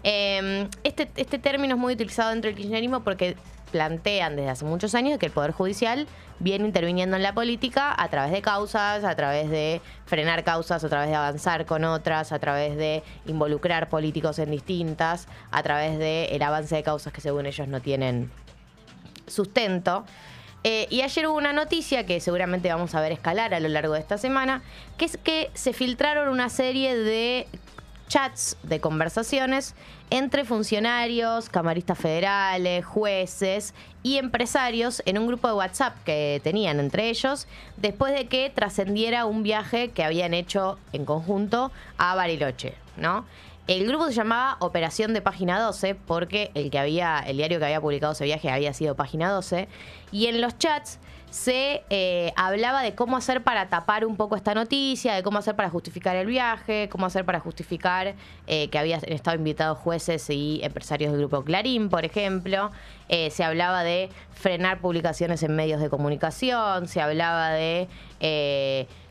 Eh, este, este término es muy utilizado dentro del kirchnerismo porque plantean desde hace muchos años que el Poder Judicial viene interviniendo en la política a través de causas, a través de frenar causas, a través de avanzar con otras, a través de involucrar políticos en distintas, a través del avance de causas que según ellos no tienen sustento. Eh, y ayer hubo una noticia que seguramente vamos a ver escalar a lo largo de esta semana, que es que se filtraron una serie de chats de conversaciones entre funcionarios, camaristas federales, jueces y empresarios en un grupo de WhatsApp que tenían entre ellos después de que trascendiera un viaje que habían hecho en conjunto a Bariloche, ¿no? El grupo se llamaba Operación de Página 12 porque el que había el diario que había publicado ese viaje había sido Página 12 y en los chats se eh, hablaba de cómo hacer para tapar un poco esta noticia, de cómo hacer para justificar el viaje, cómo hacer para justificar eh, que habían estado invitados jueces y empresarios del grupo Clarín, por ejemplo. Eh, se hablaba de frenar publicaciones en medios de comunicación, se hablaba de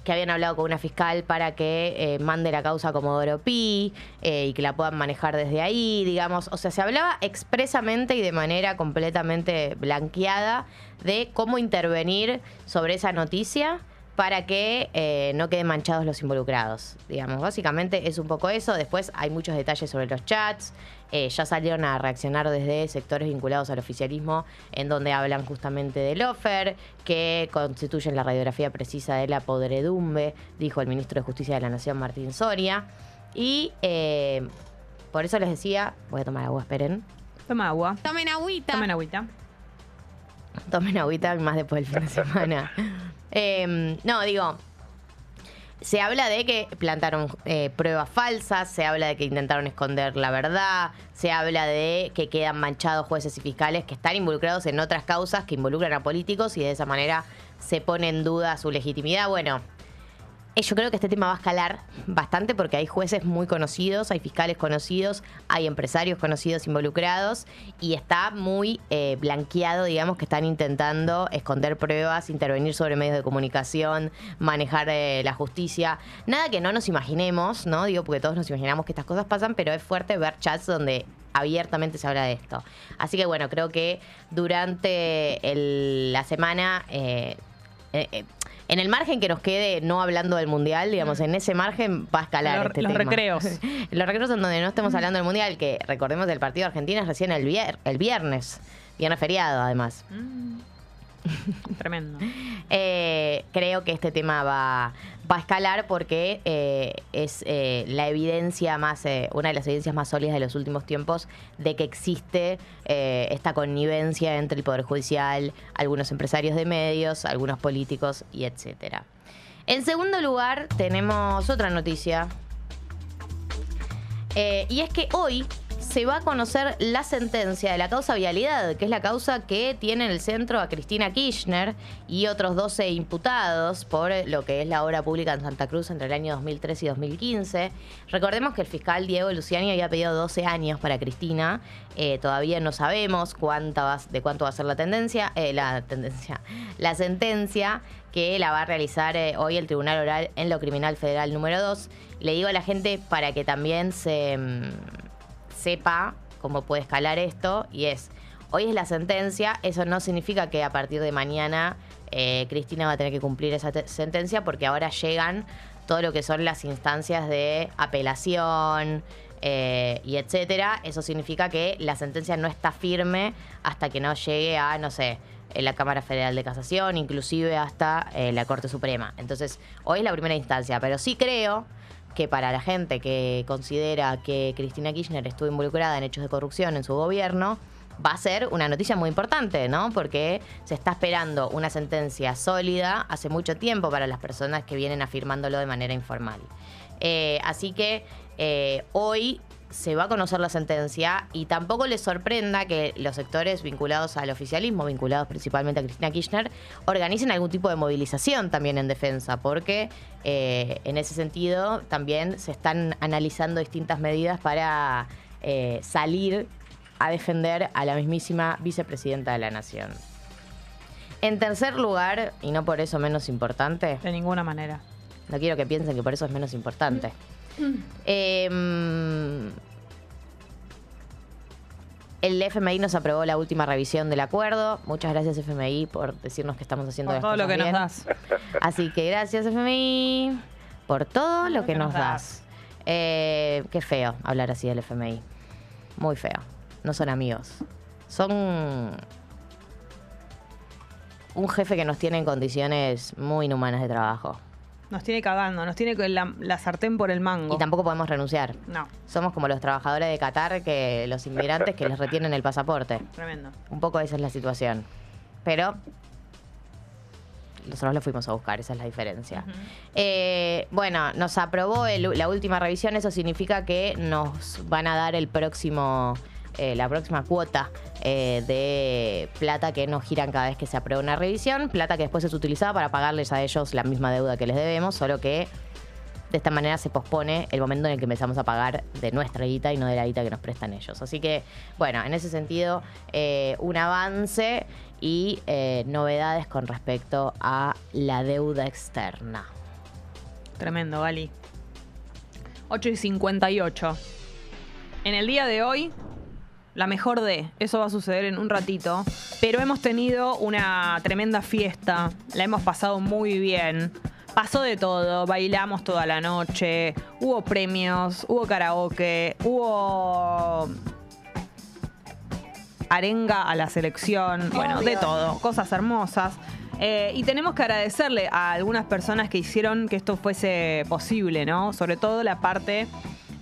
que habían hablado con una fiscal para que eh, mande la causa a Comodoro Pi eh, y que la puedan manejar desde ahí, digamos. O sea, se hablaba expresamente y de manera completamente blanqueada de cómo intervenir sobre esa noticia para que eh, no queden manchados los involucrados. Digamos, básicamente es un poco eso. Después hay muchos detalles sobre los chats. Eh, ya salieron a reaccionar desde sectores vinculados al oficialismo, en donde hablan justamente del offer, que constituyen la radiografía precisa de la podredumbre, dijo el ministro de Justicia de la Nación, Martín Soria. Y eh, por eso les decía, voy a tomar agua, esperen. Toma agua. Tomen agüita. Tomen agüita. Tomen agüita más después del fin de semana. Eh, no, digo, se habla de que plantaron eh, pruebas falsas, se habla de que intentaron esconder la verdad, se habla de que quedan manchados jueces y fiscales que están involucrados en otras causas que involucran a políticos y de esa manera se pone en duda su legitimidad. Bueno, yo creo que este tema va a escalar bastante porque hay jueces muy conocidos, hay fiscales conocidos, hay empresarios conocidos involucrados y está muy eh, blanqueado, digamos, que están intentando esconder pruebas, intervenir sobre medios de comunicación, manejar eh, la justicia. Nada que no nos imaginemos, ¿no? Digo, porque todos nos imaginamos que estas cosas pasan, pero es fuerte ver chats donde abiertamente se habla de esto. Así que bueno, creo que durante la semana... eh, eh, eh, en el margen que nos quede no hablando del mundial, digamos, en ese margen va a escalar Los- este los tema. recreos. los recreos en donde no estemos hablando del mundial, que recordemos el partido de Argentina es recién el, vier- el viernes, viernes feriado además. Tremendo. Eh, creo que este tema va, va a escalar porque eh, es eh, la evidencia más, una de las evidencias más sólidas de los últimos tiempos de que existe esta connivencia entre el Poder Judicial, algunos empresarios de medios, algunos políticos y etcétera. En segundo lugar, tenemos otra noticia. Y es que hoy se va a conocer la sentencia de la causa vialidad, que es la causa que tiene en el centro a Cristina Kirchner y otros 12 imputados por lo que es la obra pública en Santa Cruz entre el año 2003 y 2015. Recordemos que el fiscal Diego Luciani había pedido 12 años para Cristina. Eh, todavía no sabemos de cuánto va a ser la tendencia, eh, la tendencia, la sentencia que la va a realizar eh, hoy el Tribunal Oral en lo Criminal Federal número 2. Le digo a la gente para que también se mm, sepa cómo puede escalar esto y es, hoy es la sentencia, eso no significa que a partir de mañana eh, Cristina va a tener que cumplir esa te- sentencia porque ahora llegan todo lo que son las instancias de apelación eh, y etcétera. Eso significa que la sentencia no está firme hasta que no llegue a, no sé, la Cámara Federal de Casación, inclusive hasta eh, la Corte Suprema. Entonces, hoy es la primera instancia, pero sí creo que para la gente que considera que Cristina Kirchner estuvo involucrada en hechos de corrupción en su gobierno, va a ser una noticia muy importante, ¿no? Porque se está esperando una sentencia sólida hace mucho tiempo para las personas que vienen afirmándolo de manera informal. Eh, así que eh, hoy se va a conocer la sentencia y tampoco les sorprenda que los sectores vinculados al oficialismo, vinculados principalmente a Cristina Kirchner, organicen algún tipo de movilización también en defensa, porque eh, en ese sentido también se están analizando distintas medidas para eh, salir a defender a la mismísima vicepresidenta de la Nación. En tercer lugar, y no por eso menos importante, De ninguna manera. no quiero que piensen que por eso es menos importante. Em, el FMI nos aprobó la última revisión del acuerdo. Muchas gracias FMI por decirnos que estamos haciendo Por las todo lo que nos das. Así que gracias FMI por todo lo que nos das. Eh, qué feo hablar así del FMI. Muy feo. No son amigos. Son un jefe que nos tiene en condiciones muy inhumanas de trabajo. Nos tiene cagando, nos tiene la, la sartén por el mango. Y tampoco podemos renunciar. No, Somos como los trabajadores de Qatar, que los inmigrantes que les retienen el pasaporte. tremendo. Un poco esa es la situación. Pero nosotros lo fuimos a buscar, esa es la diferencia. Eh, bueno, nos aprobó el- la última revisión, eso significa que nos van a dar el próximo, eh, la próxima cuota eh, de plata que nos giran cada vez que se aprueba una revisión, plata que después es utilizada para pagarles a ellos la misma deuda que les debemos, solo que de esta manera se pospone el momento en el que empezamos a pagar de nuestra guita y no de la guita que nos prestan ellos. Así que, bueno, en ese sentido, eh, un avance y novedades con respecto a la deuda externa. Tremendo, Gali. 8 y 58. En el día de hoy, la mejor de. Eso va a suceder en un ratito. Pero hemos tenido una tremenda fiesta. La hemos pasado muy bien. Pasó de todo, bailamos toda la noche, hubo premios, hubo karaoke, hubo arenga a la selección, bueno, de todo, cosas hermosas. Eh, y tenemos que agradecerle a algunas personas que hicieron que esto fuese posible, ¿no? Sobre todo la parte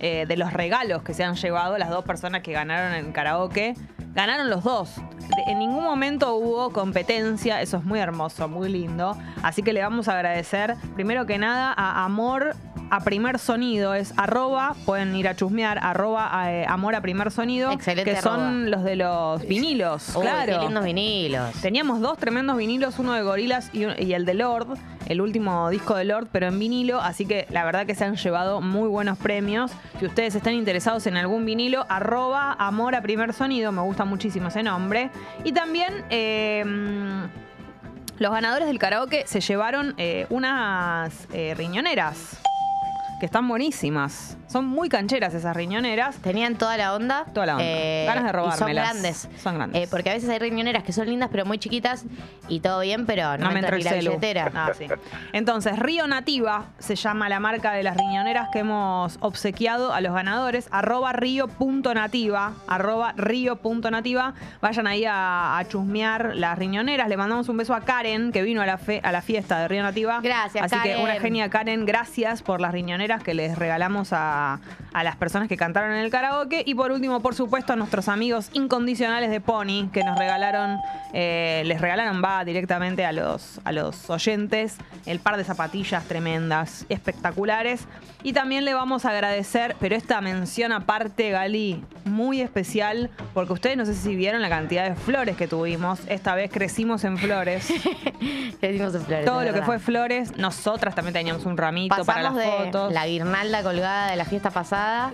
eh, de los regalos que se han llevado las dos personas que ganaron en karaoke. Ganaron los dos. De- en ningún momento hubo competencia, eso es muy hermoso, muy lindo. Así que le vamos a agradecer, primero que nada, a Amor a Primer Sonido. Es arroba, pueden ir a chusmear, arroba eh, Amor a Primer Sonido. Excelente Que son los de los vinilos, Uy, claro. qué lindos vinilos. Teníamos dos tremendos vinilos, uno de Gorilas y, y el de Lord, el último disco de Lord, pero en vinilo, así que la verdad que se han llevado muy buenos premios. Si ustedes están interesados en algún vinilo, arroba amor a primer sonido, me gusta muchísimo ese nombre. Y también eh, los ganadores del karaoke se llevaron eh, unas eh, riñoneras, que están buenísimas. Son muy cancheras esas riñoneras. Tenían toda la onda. Toda la onda. Ganas de Y son robármelas. grandes. Son grandes. Eh, porque a veces hay riñoneras que son lindas pero muy chiquitas y todo bien, pero no, No me entra ni la billetera. Ah, sí. Entonces, Río Nativa se llama la marca de las riñoneras que hemos obsequiado a los ganadores. Arroba río.nativa. Arroba río.nativa. Vayan ahí a, a chusmear las riñoneras. Le mandamos un beso a Karen, que vino a la, fe- a la fiesta de Río Nativa. Gracias, Así que una genia Karen, gracias por las riñoneras que les regalamos a, a las personas que cantaron en el karaoke. Y por último, por supuesto, a nuestros amigos incondicionales de Pony, que nos regalaron, eh, les regalaron, va directamente a los, a los oyentes, el par de zapatillas tremendas, espectaculares. Y también le vamos a agradecer, pero esta mención aparte, Gali, muy especial, porque ustedes no sé si vieron la cantidad de flores que tuvimos. Esta vez crecimos en flores. ¿Qué decimos en flores? Todo lo que fue flores, nosotras también teníamos un ramito para las de fotos. la guirnalda colgada de la fiesta pasada.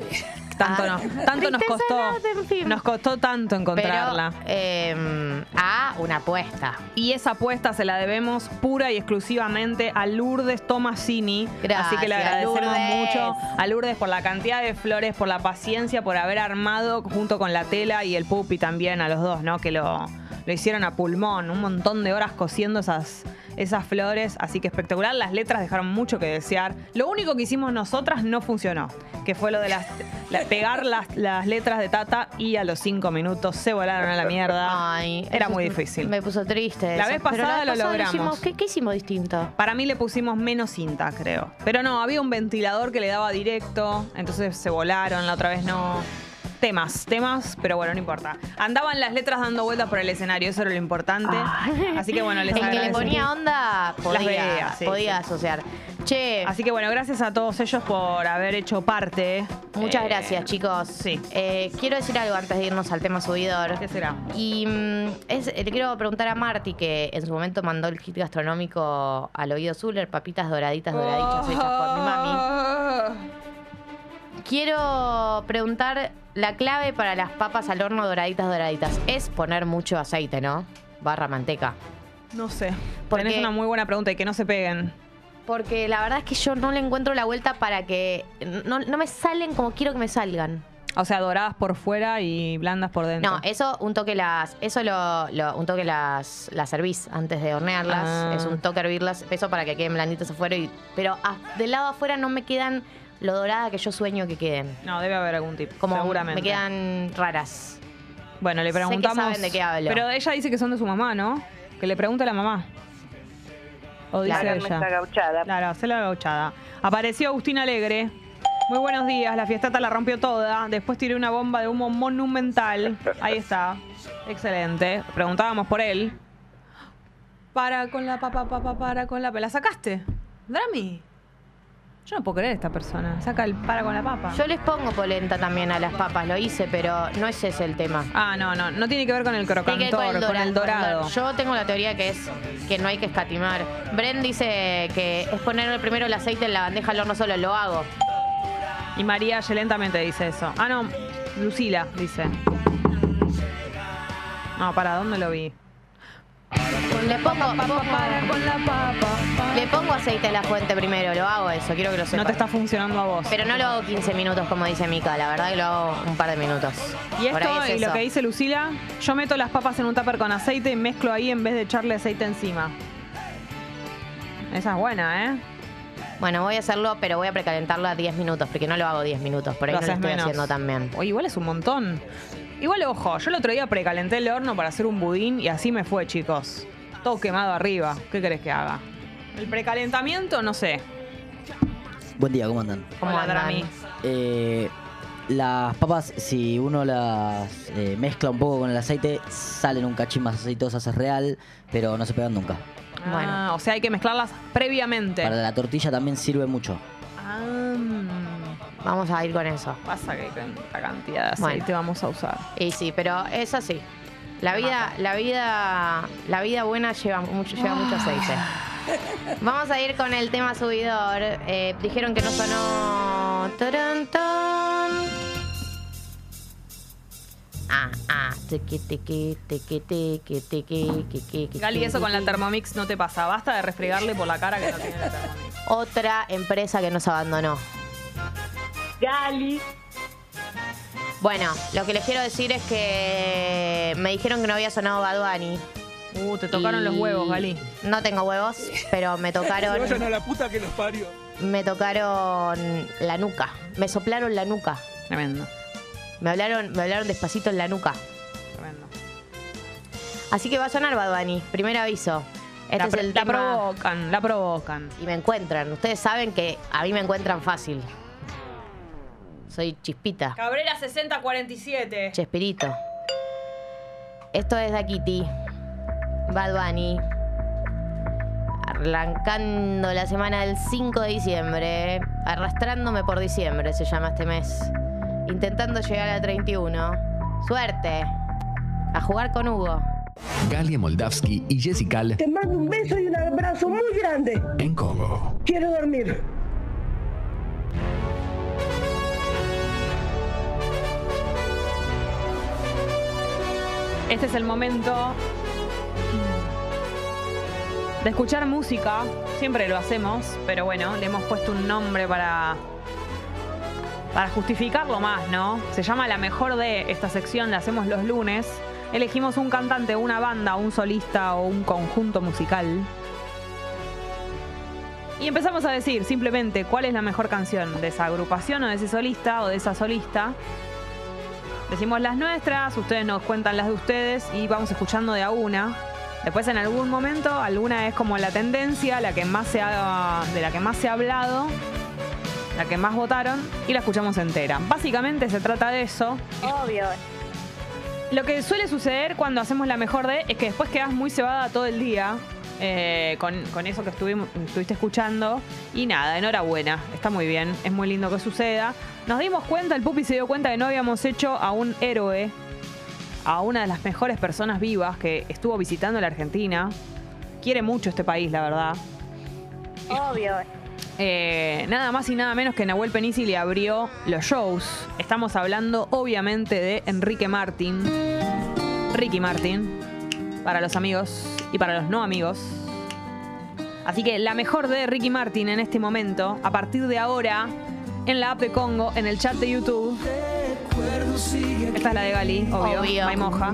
Tanto, a- nos, tanto nos Tristeza costó. Nos costó tanto encontrarla. Pero, eh, a una apuesta. y esa apuesta se la debemos pura y exclusivamente a Lourdes Tomasini. Gracias, Así que le agradecemos mucho a Lourdes por la cantidad de flores, por la paciencia, por haber armado junto con la tela y el pupi también a los dos, ¿no? Que lo, lo hicieron a pulmón, un montón de horas cosiendo esas, esas flores. Así que espectacular. Las letras dejaron mucho que desear. Lo único que hicimos nosotras no funcionó, que fue lo de las, la- pegar las, las letras de Tata y a los cinco minutos se volaron a la mierda. Ay, Era muy difícil. Me puso triste. La vez pasada lo pasada logramos. hicimos- ¿qué, qué hicimos distinto? Para mí le pusimos menos cinta, creo. Pero no, había un ventilador que le daba directo, entonces se volaron, la otra vez no. Temas, temas, pero bueno, no importa. Andaban las letras dando vueltas por el escenario, eso era lo importante. Así que bueno, les El que le ponía onda podía, veía, sí, podía sí. asociar. Che, Así que bueno, gracias a todos ellos por haber hecho parte. muchas Eh, gracias, chicos. sí. Eh, quiero decir algo antes de irnos al tema subidor. ¿Qué será? Y mm, es- le quiero preguntar a Marty, que en su momento mandó el hit gastronómico al oído Zuller, papitas doraditas, doraditas hechas por mi mami. Quiero preguntar la clave para las papas al horno doraditas, doraditas. Es poner mucho aceite, ¿no? Barra manteca. No sé. Porque- Tenés una muy buena pregunta y que no se peguen. Porque la verdad es que yo no le encuentro la vuelta para que no, no me salen como quiero que me salgan. O sea, doradas por fuera y blandas por dentro. No, eso un toque las, eso lo, lo- un toque las, las servís antes de hornearlas. Ah. Es un toque hervirlas, eso para que queden blanditas afuera. Y, pero a- del lado afuera no me quedan lo dorada que yo sueño que queden. No, debe haber algún tipo. Como seguramente. me quedan raras. Bueno, le Sé que preguntamos. saben de qué hablo. Pero ella dice que son de su mamá, ¿no? Que le pregunte a la mamá. O dice Claro. ella. gauchada. Claro, hacer la gauchada. Apareció Agustín Alegre. Muy buenos días, la fiestata la rompió toda. Después tiré una bomba de humo monumental. Ahí está. Excelente. Preguntábamos por él. Para con la papa, papa, para con la ¿La sacaste? Drami. Yo no puedo creer esta persona. Saca el para con la papa. Yo les pongo polenta también a las papas, lo hice, pero no es ese el tema. Ah, no, no. No tiene que ver con el Tiene que ver crocantor, con el dorado. Yo tengo la teoría que es que no hay que escatimar. Bren dice que es poner primero el aceite en la bandeja al horno solo, lo hago. Y María Yelén también te dice eso. Ah, no, Lucila dice. No, ¿para dónde lo vi? Le pongo, le pongo aceite a la fuente primero, lo hago eso, quiero que lo sepan. No te está funcionando a vos. Pero no lo hago 15 minutos como dice Mica, la verdad que lo hago un par de minutos. y Por esto, ahí es y lo eso. que dice Lucila, yo meto las papas en un tupper con aceite y mezclo ahí en vez de echarle aceite encima. Esa es buena, ¿eh? Bueno, voy a hacerlo, pero voy a precalentarlo a 10 minutos, porque no lo hago 10 minutos, por ahí Lo no lo estoy menos. haciendo tan bien. Oye, igual es un montón. Igual, ojo, yo el otro día precalenté el horno para hacer un budín y así me fue, chicos. Todo quemado arriba. ¿Qué querés que haga? El precalentamiento, no sé. Buen día, ¿cómo andan? ¿Cómo andan? Drami. Eh, las papas, si uno las eh, mezcla un poco con el aceite, salen un cachín más aceitosas, es real, pero no se pegan nunca. Bueno. Ah, o sea, hay que mezclarlas previamente. Para la tortilla también sirve mucho. Ah, Vamos a ir con eso. pasa que con la cantidad de Bueno. aceite vamos a usar. Y sí, pero es así. La vida, la vida, la vida buena lleva mucho, lleva mucho aceite. Vamos a ir con el tema subidor. Eh, dijeron que no sonó. Tarán, tan. Ah, ah, tequi, tequi, tequi, tequi, tequi, tequi, Gali, eso con la. Thermomix no te pasa. Basta de refregarle por la cara que no tiene la Thermomix. Otra empresa que nos abandonó. Gali. Bueno, lo que les quiero decir es que me dijeron que no había sonado Baduani. Uh, te tocaron Y los huevos, Gali. No tengo huevos, pero me tocaron. la puta que los parió. me tocaron la nuca. Me soplaron la nuca. Tremendo, Me hablaron, me hablaron despacito en la nuca. tremendo. Así que va a sonar Bad Bunny. Primer aviso. Este la, es el la tema. provocan, la provocan. Y me encuentran. Ustedes saben que a mí me encuentran fácil. Soy Chispita. Cabrera 6047. Chespirito. Esto es Daquiti. Bad Bunny. Arrancando la semana del 5 de diciembre. Arrastrándome por diciembre se llama este mes. Intentando llegar a 31. Suerte. A jugar con Hugo. Galia Moldavsky y Jessica Te mando un beso y un abrazo muy grande. en Congo. Quiero dormir. Este es el momento de escuchar música. Siempre lo hacemos, pero bueno, le hemos puesto un nombre para para justificarlo más, ¿no? Se llama la mejor de esta sección, la hacemos los lunes. Elegimos un cantante, una banda, un solista o un conjunto musical. Y empezamos a decir simplemente cuál es la mejor canción de esa agrupación o de ese solista o de esa solista. Decimos las nuestras, ustedes nos cuentan las de ustedes y vamos escuchando de a una. Después en algún momento, alguna es como la tendencia, la que más se ha, de la que más se ha hablado, la que más votaron y la escuchamos entera. Básicamente se trata de eso. Obvio. Lo que suele suceder cuando hacemos la mejor de es que después quedas muy cebada todo el día eh, con, con eso que estuviste escuchando. Y nada, enhorabuena, está muy bien, es muy lindo que suceda. Nos dimos cuenta, el Pupi se dio cuenta que no habíamos hecho a un héroe, a una de las mejores personas vivas que estuvo visitando la Argentina. Quiere mucho este país, la verdad. Obvio. Eh, nada más y nada menos que Nahuel Penisi le abrió los shows. Estamos hablando obviamente de Enrique Martin. Ricky Martin. Para los amigos y para los no amigos. Así que la mejor de Ricky Martin en este momento, a partir de ahora, en la app de Congo, en el chat de YouTube. Esta es la de Gali, obvio. Obvio. Maimoja.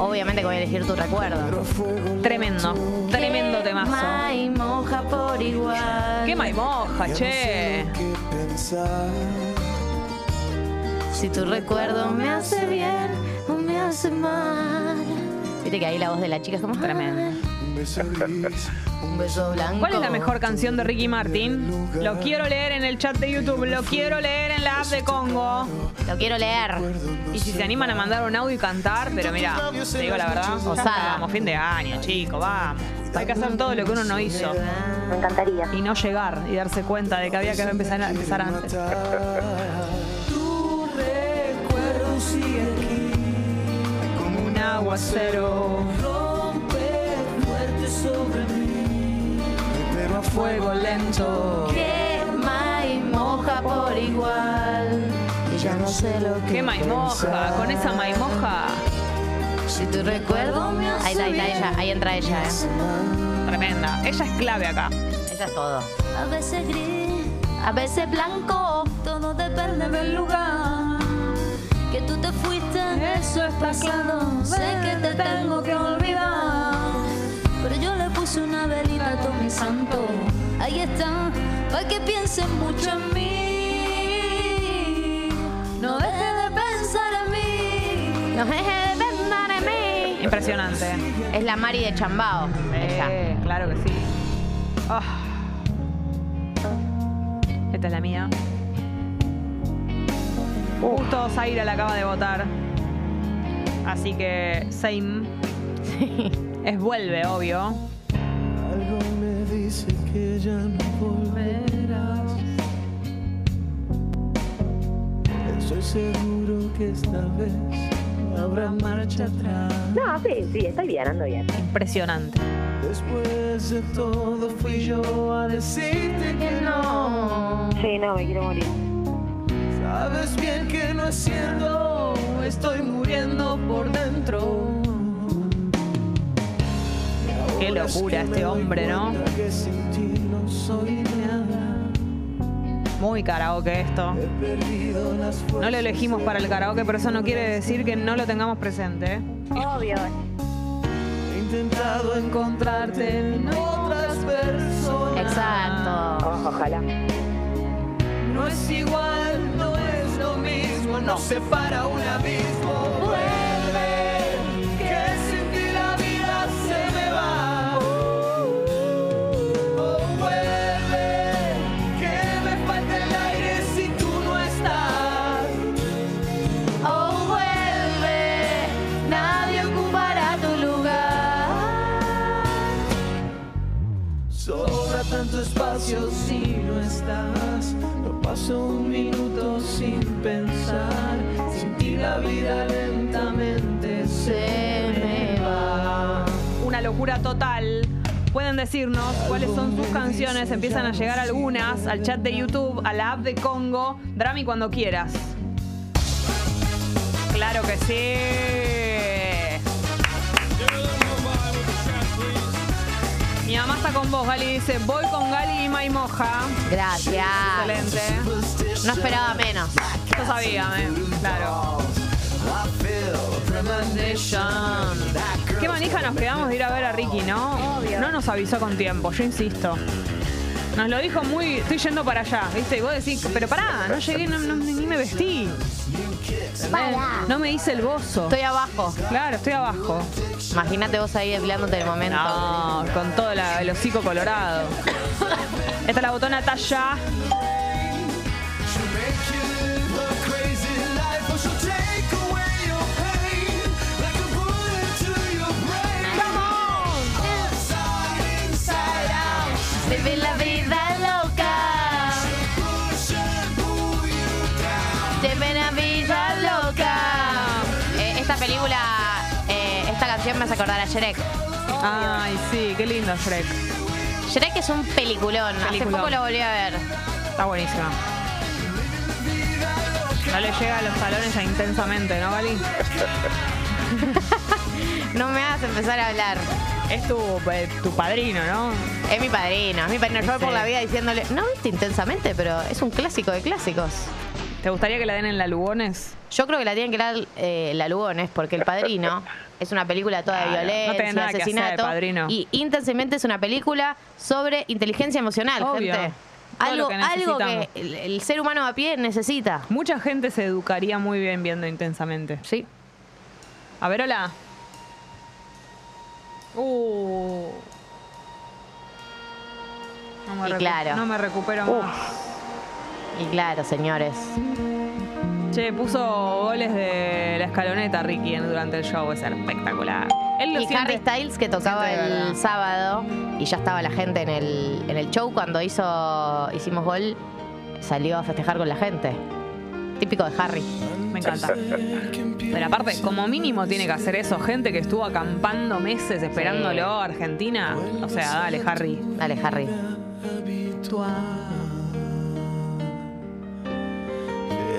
Obviamente que voy a elegir tu recuerdo. Tremendo, tremendo temazo. May moja por igual. ¡Qué maimoja, che! Si tu recuerdo me hace bien o me hace mal. Viste que ahí la voz de la chica es como Tremendo. Un beso blanco. ¿Cuál es la mejor canción de Ricky Martin? Lo quiero leer en el chat de YouTube, lo quiero leer en la app de Congo. Lo quiero leer. Y si se animan a mandar un audio y cantar, pero mira, te digo la verdad, Osada. vamos, fin de año, chico, vamos. Hay que hacer todo lo que uno no hizo Me encantaría. y no llegar y darse cuenta de que había que empezar, a empezar antes. Como un aguacero. Pero a fuego lento. Quema y moja por igual. Y ya no sé lo que. ¡Qué maimoja! Con esa maimoja. Si tu recuerdo me hace Ahí está, ahí está ella. Ahí entra ella, eh. Tremenda. Ella es clave acá. Ella es todo. A veces gris, A veces blanco. todo depende del lugar. Tú te fuiste, eso es pasado. Sé que te tengo que olvidar. Pero yo le puse una velita a todo mi santo. Ahí está, para que piensen mucho en mí. No deje de pensar en mí. No deje de pensar en mí. Impresionante. Es la Mari de Chambao. Eh, claro que sí. Ah. Esta es la mía. Justo Zaira la acaba de votar. Así que same. Es vuelve, obvio. Algo me dice que ya no volverás. Estoy seguro que esta vez no habrá marcha atrás. No, sí, sí, estoy bien, ando bien. Impresionante. Después de todo fui yo a decirte que no. Sí, no, me quiero morir. Sabes bien que no es cierto, estoy muriendo por dentro. Qué locura este hombre, ¿no? Que sin ti no soy nada. Muy karaoke esto. No lo elegimos para el karaoke, pero eso no quiere decir que no lo tengamos presente. ¿eh? Obvio. He intentado encontrarte en otras personas. Exacto. O- ojalá. No es igual, no no separa un abismo. Vuelve, que sin ti la vida se me va. Oh, oh vuelve, que me falta el aire si tú no estás. Oh, vuelve, nadie ocupará tu lugar. Sobra tanto espacio paso un minuto sin pensar. Sin la vida lentamente se me va. Una locura total. Pueden decirnos cuáles son sus canciones. Empiezan a llegar algunas al chat de YouTube, a la app de Congo. Drami cuando quieras. Claro que sí. Mi mamá está con vos, Gali. Dice, voy con Gali y Maimoja. Gracias. Excelente. No esperaba menos. Yo sabía, eh. Claro. Qué manija nos quedamos de ir a ver a Ricky, ¿no? No nos avisó con tiempo, yo insisto. Nos lo dijo muy. Estoy yendo para allá, ¿viste? Y vos decís, pero pará, no llegué, no- no- ni me vestí. No me hice el gozo. Estoy abajo. Claro, estoy abajo. Imagínate vos ahí empleándote el momento. No, con todo la- el hocico colorado. Esta es la botona Tasha. Vive me hace acordar a Shrek. Ay, sí, qué lindo Shrek. Shrek es un peliculón. Hace Peliculón. poco lo volví a ver. Está buenísima. No le llega a los talones a intensamente, ¿no, Gali? No me hagas empezar a hablar. Es tu, eh, tu padrino, ¿no? Es mi padrino, es mi padrino. Yo voy por la vida diciéndole, no viste intensamente, pero es un clásico de clásicos. ¿Te gustaría que la den en la Lugones? Yo creo que la tienen que dar eh, la Lugones, porque El Padrino es una película toda de Claro, no violencia, tiene nada que hacer, asesinato. Padrino. Y intensamente es una película sobre inteligencia emocional, Obvio. gente. Todo Algo, lo que algo que el, el ser humano a pie necesita. Mucha gente se educaría muy bien viendo intensamente. Sí. A ver, hola. Uh. No me Y recu- claro. No me recupero más. Y claro, señores. Che, puso goles de la escaloneta Ricky durante el show. Es espectacular. Él lo Y siente- Harry Styles que tocaba el sábado y ya estaba la gente en el, en el show cuando hizo hicimos gol, salió a festejar con la gente. Típico de Harry. Me encanta. Pero aparte, como mínimo tiene que hacer eso. Gente que estuvo acampando meses esperándolo a Argentina. O sea, dale, Harry. Dale, Harry.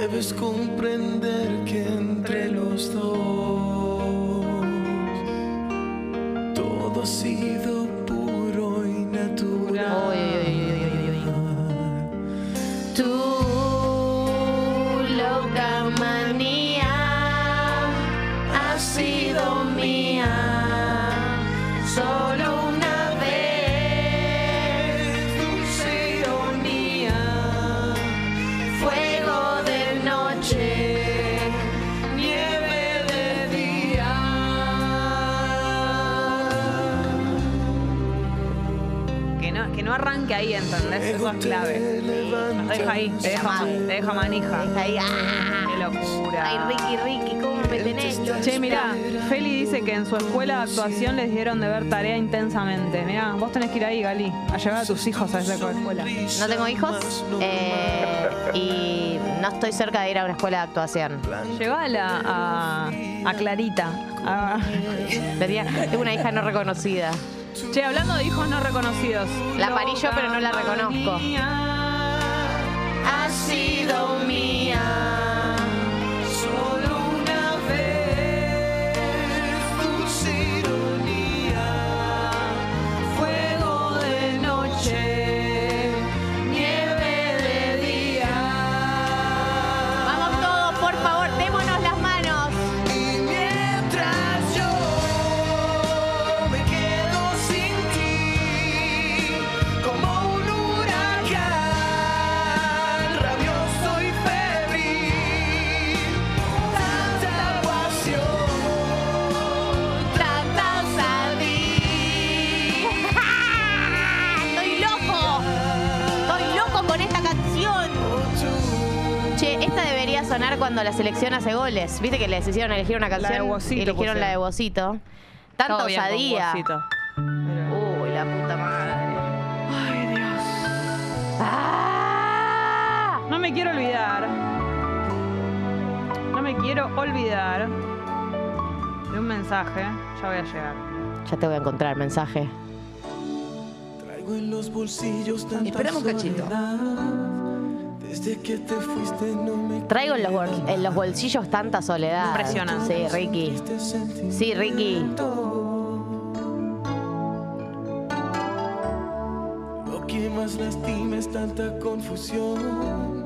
Debes comprender que entre los dos todo ha sido puro y natural. Tu loca manía ha sido mía. Solo no, que no arranque ahí, ¿entendés? Eso es clave. Nos deja ahí, te deja, te deja manija. Deja ahí, ¡ah! Qué locura. Ay, Ricky, Ricky, ¿cómo me tenés? Che, mirá, Feli dice que en su escuela de actuación les dieron de ver tarea intensamente. Mirá, vos tenés que ir ahí, Gali, a llevar a tus hijos a esa escuela. No tengo hijos eh, y no estoy cerca de ir a una escuela de actuación. Llevala a, a Clarita. A- Tenía- Tengo una hija no reconocida. Che, hablando de hijos no reconocidos. La yo, pero no la reconozco. Ha sido mía. selección hace goles. Viste que les hicieron elegir una canción. La eligieron la de Bocito. Tanta Todo osadía. Uy, la puta madre. Ay, Dios. No me quiero olvidar. No me quiero olvidar de un mensaje. Ya voy a llegar. Ya te voy a encontrar el mensaje. Traigo en los bolsillos tanta Esperamos cachito. Desde que te fuiste no me Traigo en los, bol- en los bolsillos tanta soledad. Impresionante. Sí, Ricky. Sí, Ricky. Lo que más lastima es tanta confusión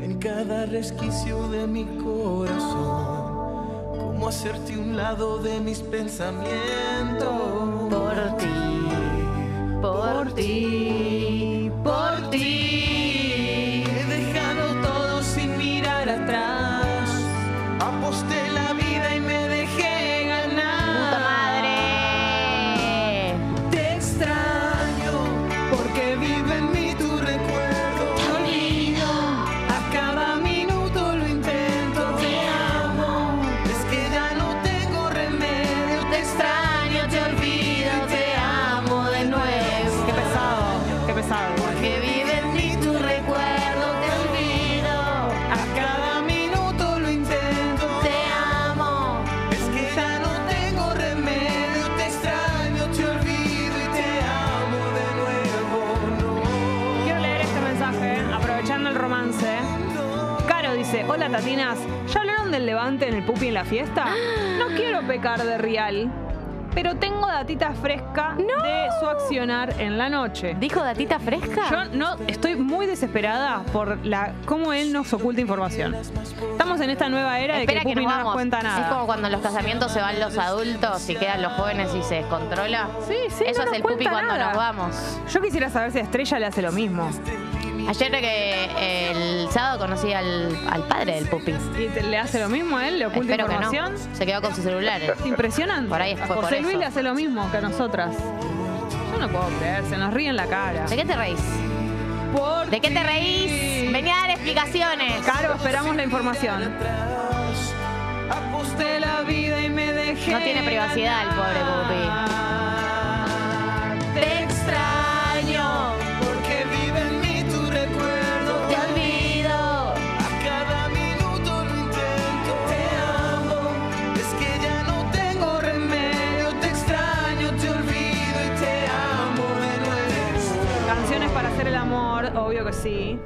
en cada resquicio de mi corazón. Cómo hacerte un lado de mis pensamientos. Por ti, por ti, Tatinas, ¿ya hablaron del levante en el pupi en la fiesta? No quiero pecar de real, pero tengo datita fresca de su accionar en la noche. ¿Dijo datita fresca? Yo no estoy muy desesperada por la cómo él nos oculta información. Estamos en esta nueva era de que Espera el que, pupi nos no nos vamos. cuenta Es nada. como cuando en los casamientos se van los adultos y quedan los jóvenes y se descontrola. Sí, sí, Eso no es nos el pupi cuenta cuando nada. nos vamos. Yo quisiera saber si a Estrella le hace lo mismo. Ayer que el sábado conocí al, al padre del pupi. ¿Y te- le hace lo mismo a él? ¿Le oculta Espero que no. información? Se quedó con sus celulares. Impresionante. Por ahí fue por José Luis le hace lo mismo que a nosotras. Yo no puedo creer, se nos ríe en la cara. ¿De qué te reís? Por ¿De qué te reís? Vení a dar explicaciones. Caro, esperamos la información. Aposté la vida y me dejé. No tiene privacidad el pobre pupi. Sí.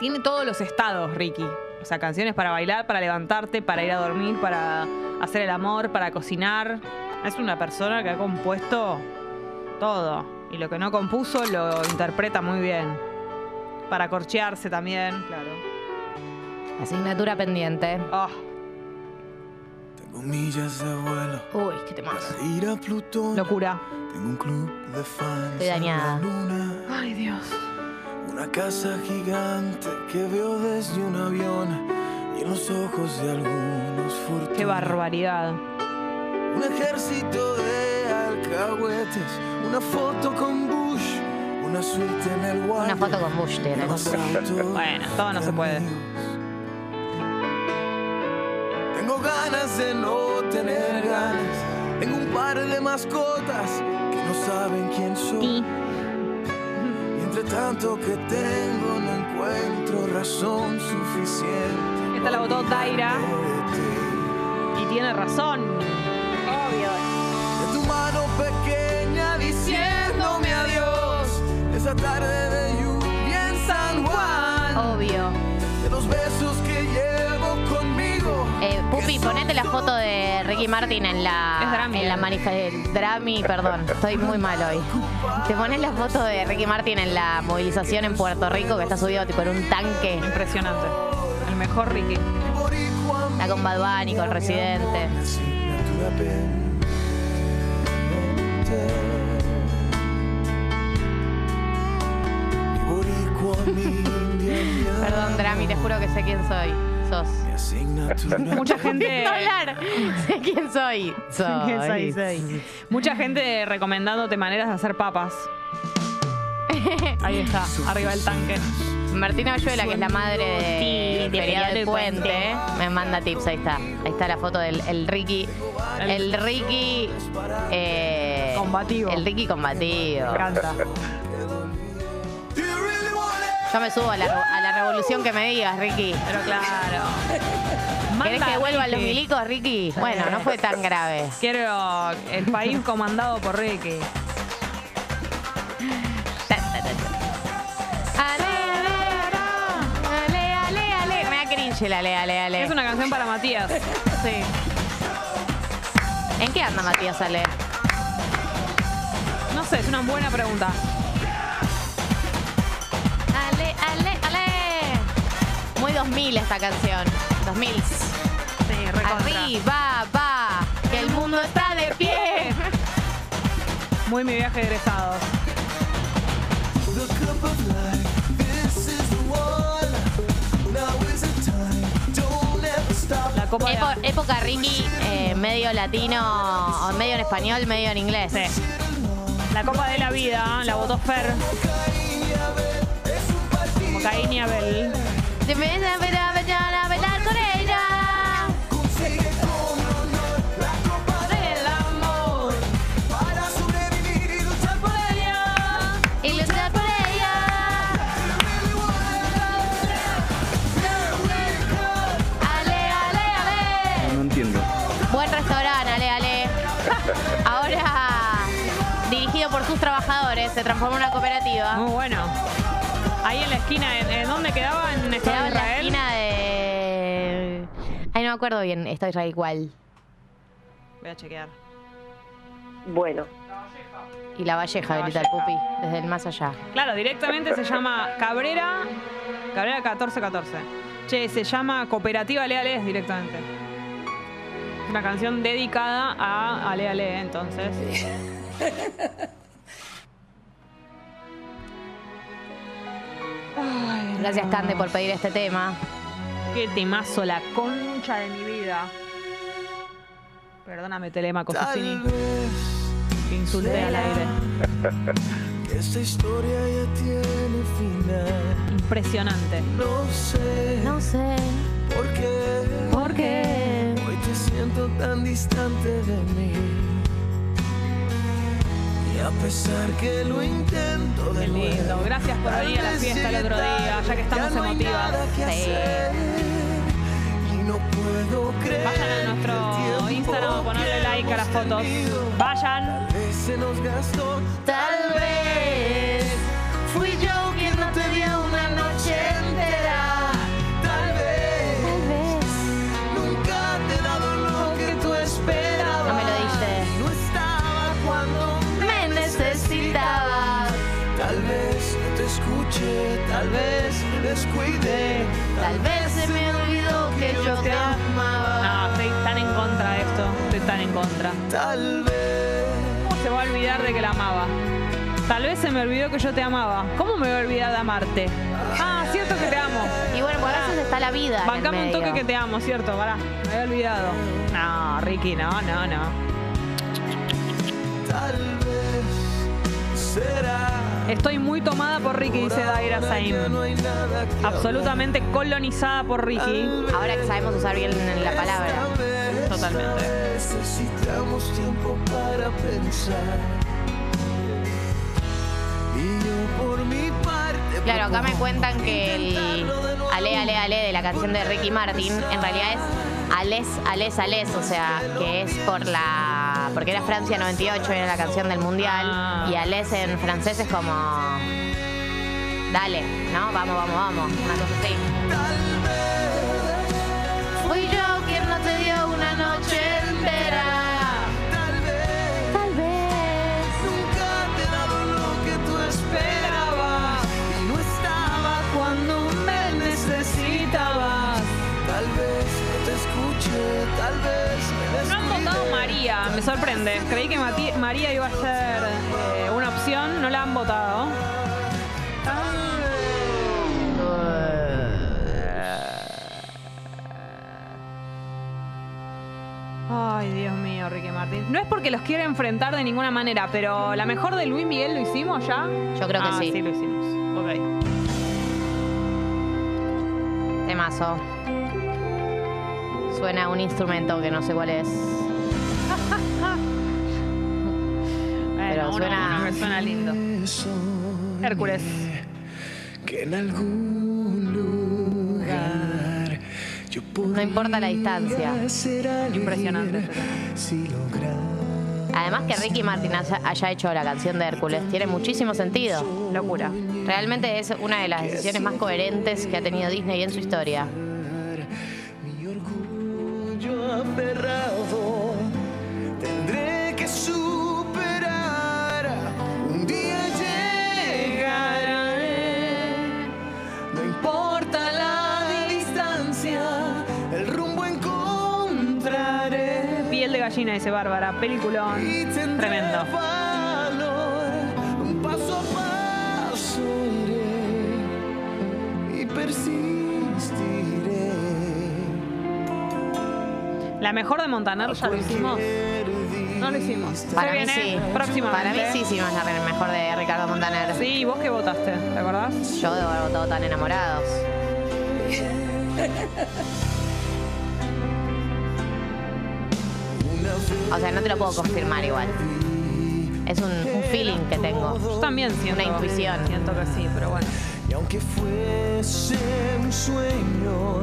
Tiene todos los estados, Ricky. O sea, canciones para bailar, para levantarte, para ir a dormir, para hacer el amor, para cocinar. Es una persona que ha compuesto todo. Y lo que no compuso lo interpreta muy bien. Para corchearse también, claro. Asignatura pendiente. Tengo millas de vuelo. Uy, qué Plutón. locura. Tengo un club de fans. Estoy en dañada. la luna. Ay, Dios. Una casa gigante que veo desde un avión y en los ojos de algunos fortunas. Qué barbaridad. Un ejército de alcahuetes, una foto con Bush, una suite en el Una foto con Bush tiene. Bueno, todo no se puede. Tengo ganas de no tener ganas. Tengo un par de mascotas no saben quién soy. Y entre tanto que tengo no encuentro razón suficiente. Esta la votó Daira. Y tiene razón. De tu mano pequeña diciéndome adiós. Esa tarde de lluvia en San Juan. Obvio. De los besos Pupi, ponete la foto de Ricky Martin en la en la manifestación. Drami, perdón, estoy muy mal hoy. Te pones la foto de Ricky Martin en la movilización en Puerto Rico que está subido tipo en un tanque. Impresionante. El mejor Ricky. Está con Bad Bunny, con Residente. Perdón, Drami, te juro que sé quién soy. Sos. Mucha gente. hablar. Sé quién soy. Soy. ¿Quién soy? Soy. Mucha gente recomendándote maneras de hacer papas. Ahí está, arriba del tanque. Martina Oyuela, que es la madre de, Sí, de Feriado del Puente, me manda tips. Ahí está. Ahí está la foto del el Ricky. El Ricky. Combativo. El Ricky combativo. Me encanta. Yo me subo a la, a la revolución que me digas, Ricky. Pero claro. ¿Querés que vuelvan los milicos, Ricky? Bueno, no fue tan grave. Quiero el país comandado por Ricky. Ale, ale, ale, ale, ale. Me da cringe el ale, ale, ale. Es una canción para Matías. Sí. ¿En qué anda Matías Ale? No sé, es una buena pregunta. Muy 2000 esta canción. 2000. Sí, recontra. Arriba, va, que el mundo está de pie. Muy mi viaje de egresados. La copa de Epo- época Ricky, eh, medio latino, o medio en español, medio en inglés. Sí. La copa de la vida la votó Fer. Como Caín y Abel. Te ves a ver a bailar, a bailar con ella. El amor para sobrevivir y luchar por ella. Y luchar por ella. Ale, ale, ale. No entiendo. Buen restaurante, ale, ale. Ahora, dirigido por sus trabajadores, se transformó en una cooperativa. Muy bueno. Ahí en la esquina, ¿en, en dónde quedaba? En Estado Quedaba de en la Israel. esquina de... Ay, no me acuerdo bien, Estado de Israel cuál. Voy a chequear. Bueno, Y la Valleja, La grita el pupi, desde el más allá. Claro, directamente se llama Cabrera. Cabrera 1414. Che, se llama Cooperativa Ale Ale directamente. Una canción dedicada a Ale Ale, entonces. Ay, Gracias, Cande, por pedir este tema. Qué temazo, la concha de mi vida. Perdóname, Telemaco Fusini. Que insulté al aire. Esta historia ya tiene final. Impresionante. No sé No sé por qué. por qué. Hoy te siento tan distante de mí. A pesar que lo intento de Qué lindo. Gracias por venir a la fiesta el otro día, ya que estamos emotivas. Sí. no puedo creer Vayan a nuestro Instagram a ponerle like a las fotos. Vayan. Tal vez se nos gastó. Tal vez fui yo tal vez me descuidé. Tal vez se me olvidó que yo te amaba. No, estoy tan en contra de esto. Estoy tan en contra. Tal vez ¿Cómo se va a olvidar de que la amaba? Tal vez se me olvidó que yo te amaba. ¿Cómo me voy a olvidar de amarte? Ah, cierto que te amo. Y bueno, por a veces está la vida. en el Bancame un toque que te amo, ¿cierto? Pará, me había olvidado. No, Ricky, no, no, no. tal vez será. Estoy muy tomada por Ricky, dice Daira Saim. Absolutamente colonizada por Ricky. Ahora que sabemos usar bien la palabra. Totalmente. Necesitamos tiempo para pensar. Y yo por mi parte. Claro, acá me cuentan que el. Ale, Ale, Ale de la canción de Ricky Martin en realidad es Ales, Ales, Ales, o sea, que es por la. porque era Francia 98, era la canción del mundial, Ah. y Ales en francés es como. Dale, ¿no? Vamos, vamos, vamos, una cosa así. Me sorprende. Creí que Mati- María iba a ser eh, una opción, no la han votado. Ay, Dios mío, Ricky Martín. No es porque los quiera enfrentar de ninguna manera, pero la mejor de Luis Miguel lo hicimos ya. Yo creo que Ah, sí. Sí, lo hicimos. Ok. Temazo. Suena un instrumento que no sé cuál es. Uno- suena- lindo. Hércules. que en algún lugar yo No importa la distancia. Impresionante. si Además que Ricky Martin haya, haya hecho la canción de Hércules tiene muchísimo sentido. Locura. Realmente es una de las decisiones más coherentes que ha tenido Disney en su historia. mi orgullo aferrado gallina, dice Bárbara. Peliculón. Tremendo. valor un paso a paso iré y persistiré La mejor de Montaner ya lo hicimos. No lo hicimos. Se Para mí viene sí. Próximamente. Para mí sí hicimos la mejor de Ricardo Montaner. Sí, ¿y vos qué votaste? ¿Te acordás? Yo debo haber votado tan enamorados. O sea, no te lo puedo confirmar igual. Es un, un feeling que tengo. Yo también siento. Una intuición. Siento que sí, pero bueno. Y aunque fuese un sueño,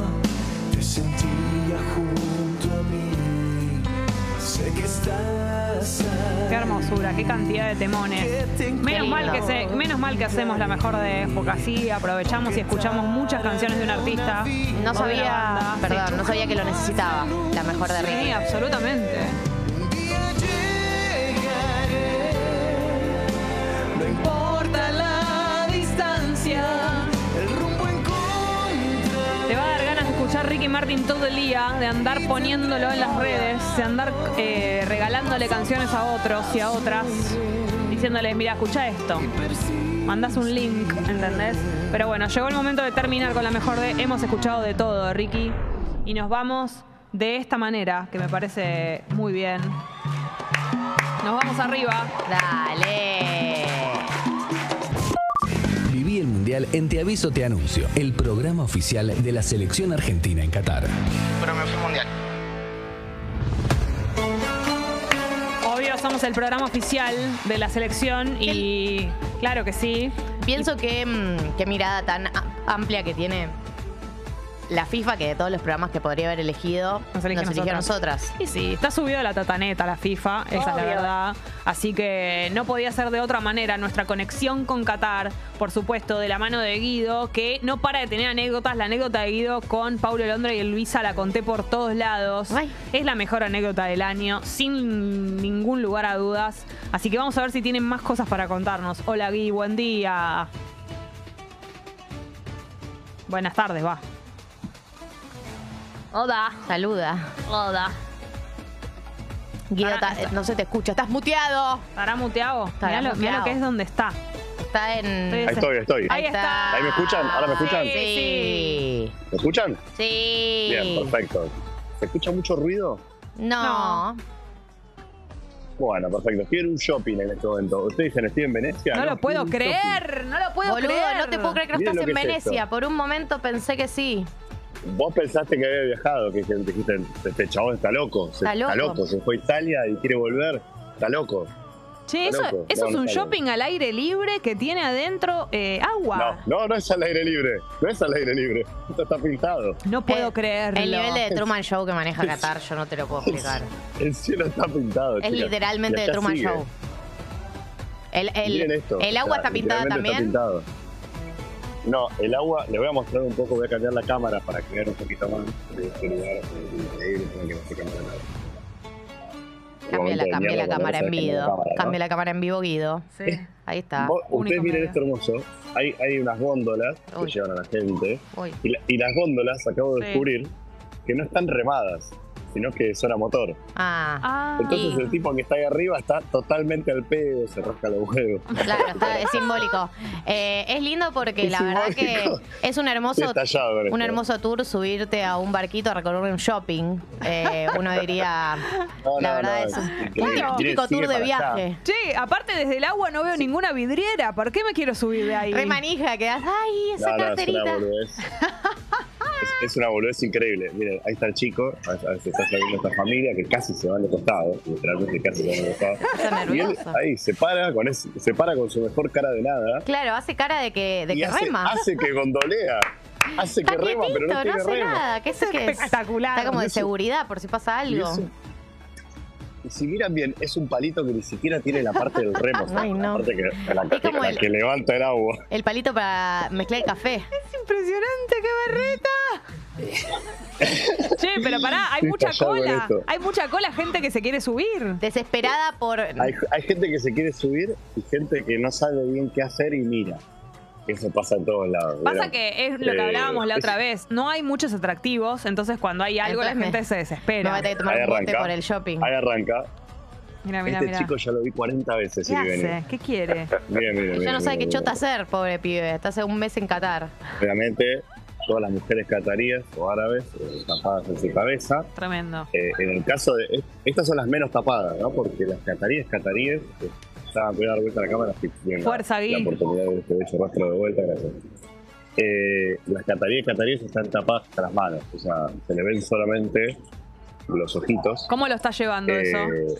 te sentía junto a mí. Sé que estás Qué hermosura, qué cantidad de temones. Menos mal que se, menos mal que hacemos la mejor de época, así aprovechamos y escuchamos muchas canciones de un artista. No sabía, perdón, no sabía que lo necesitaba. La mejor de Sí, Ricky. absolutamente. Distancia, el rumbo encontraré. Te va a dar ganas de escuchar Ricky Martin todo el día, de andar poniéndolo en las redes, de andar eh, regalándole canciones a otros y a otras, diciéndoles, mira, escucha esto. Mandas un link, ¿entendés? Pero bueno, llegó el momento de terminar con la mejor de Hemos escuchado de todo, Ricky. Y nos vamos de esta manera, que me parece muy bien. Nos vamos arriba. Dale. El Mundial en Te Aviso Te Anuncio, el programa oficial de la selección argentina en Qatar. Pero me fui mundial. Obvio, somos el programa oficial de la selección y claro que sí. Pienso que mm, qué mirada tan a- amplia que tiene la FIFA que de todos los programas que podría haber elegido nos, eligió a nosotras. Y sí, está subido a la tataneta la FIFA, esa es la verdad. Así que no podía ser de otra manera. Nuestra conexión con Qatar, por supuesto, de la mano de Guido, que no para de tener anécdotas. La anécdota de Guido con Paulo Londra y Luisa la conté por todos lados. Ay. Es la mejor anécdota del año, sin ningún lugar a dudas. Así que vamos a ver si tienen más cosas para contarnos. Hola Gui, buen día. Buenas tardes, va. Hola. Saluda. Hola. Guido, Pará, ta- está- no se te escucha, estás muteado. ¿Estará muteado? Estará Mirá lo, mirá lo muteado. que es donde está. Está en. Estoy Ahí estoy, estoy. Ahí está. ¿Ahí me escuchan? ¿Ahora me escuchan? Sí. ¿Me escuchan? Sí. Bien, perfecto. ¿Se escucha mucho ruido? No. Bueno, perfecto. En un shopping en este momento. ¿Ustedes dicen estoy en Venecia? No lo puedo creer, no lo puedo Boludo, creer. no te puedo creer que no Miren estás lo en que es Venecia. esto. Por un momento pensé que sí. Vos pensaste que había viajado, que dijiste, este chabón está loco. Se, Está loco. Se fue a Italia y quiere volver. Está loco. Che, eso, Loco, eso no, es un shopping al aire libre que tiene adentro eh, agua. No, no, no es al aire libre. No es al aire libre. Esto está pintado. No, puedo Eh, creerlo. El nivel de The Truman Show que maneja Qatar, yo no te lo puedo explicar. El cielo está pintado. Es chicas. literalmente allá Truman sigue. Show. El, el- Miren esto. el o agua sea, está pintada también. está pintado. No, el agua, le voy a mostrar un poco, voy a cambiar la cámara para que vean un poquito más de este lugar increíble que no se cambie nada. Cambia la, cambia cámara en vivo. Cambia la cámara en vivo, Guido. Sí. Ahí está. Ustedes miren esto hermoso. Hay, hay unas góndolas Uy. que llevan a la gente. Uy. Y, la- y las góndolas, acabo de Sí. descubrir, que no están remadas, sino que son a motor. Ah, Ah, Entonces Y- el tipo que está ahí arriba está totalmente al pedo, se rasca los huevos. claro, está, es simbólico. Eh, es lindo porque Es la verdad simbólico. que es un hermoso, con un hermoso tour subirte a un barquito a recorrer un shopping. Eh, uno diría, No, la no, verdad no, es un, es un increíble. típico tour de para allá. viaje. Che, aparte desde el agua no veo ninguna vidriera. ¿Por qué me quiero subir de ahí? Re manija, quedas, ay, esa No, no, es una carterita. Es, Es una boludez increíble. Miren, ahí está el chico, a si está saliendo esta familia que casi se van de costado, literalmente casi se van de costado. Está Y él ahí se para con ese- se para con su mejor cara de nada Claro, hace cara de que, de y que hace, rema. hace que gondolea. Hace que rema, pero no tiene hace rema. nada. ¿Qué es que es? Espectacular. Está como de seguridad por si pasa Y algo. Y si miran bien, es un palito que ni siquiera tiene la parte del remo. Ay, no. La parte que, la, Es como la el- que levanta el agua. El palito para mezclar el café. Es impresionante, qué berreta. Che, pero pará, hay Estoy mucha cola. Hay mucha cola, gente que se quiere subir. Desesperada por. Hay, hay gente que se quiere subir y gente que no sabe bien qué hacer y mira. Eso pasa en todos lados. Pasa ¿vieron? que es lo que Eh, hablábamos la otra vez. No hay muchos atractivos, entonces cuando hay algo la Entonces gente me- se desespera. que tomar Ahí un arranca. por el shopping. Ahí arranca. Mira, mira, este mira. chico ya lo vi 40 veces. ¿Qué y viene. hace? ¿Qué quiere? Miren, miren, Ya no sabe qué chota hacer, pobre pibe. Está hace un mes en Qatar. Obviamente, todas las mujeres cataríes o árabes eh, tapadas en su cabeza. Tremendo. Eh, en el caso de. es- Estas son las menos tapadas, ¿no? Porque las cataríes, cataríes. Estaban, voy a dar vuelta a la cámara. Si tienen la- Fuerza, la, Gui. oportunidad de este bello rostro de vuelta, gracias. Eh, las cataríes, cataríes están tapadas hasta las manos. O sea, se le ven solamente los ojitos. ¿Cómo lo está llevando eso? Eh,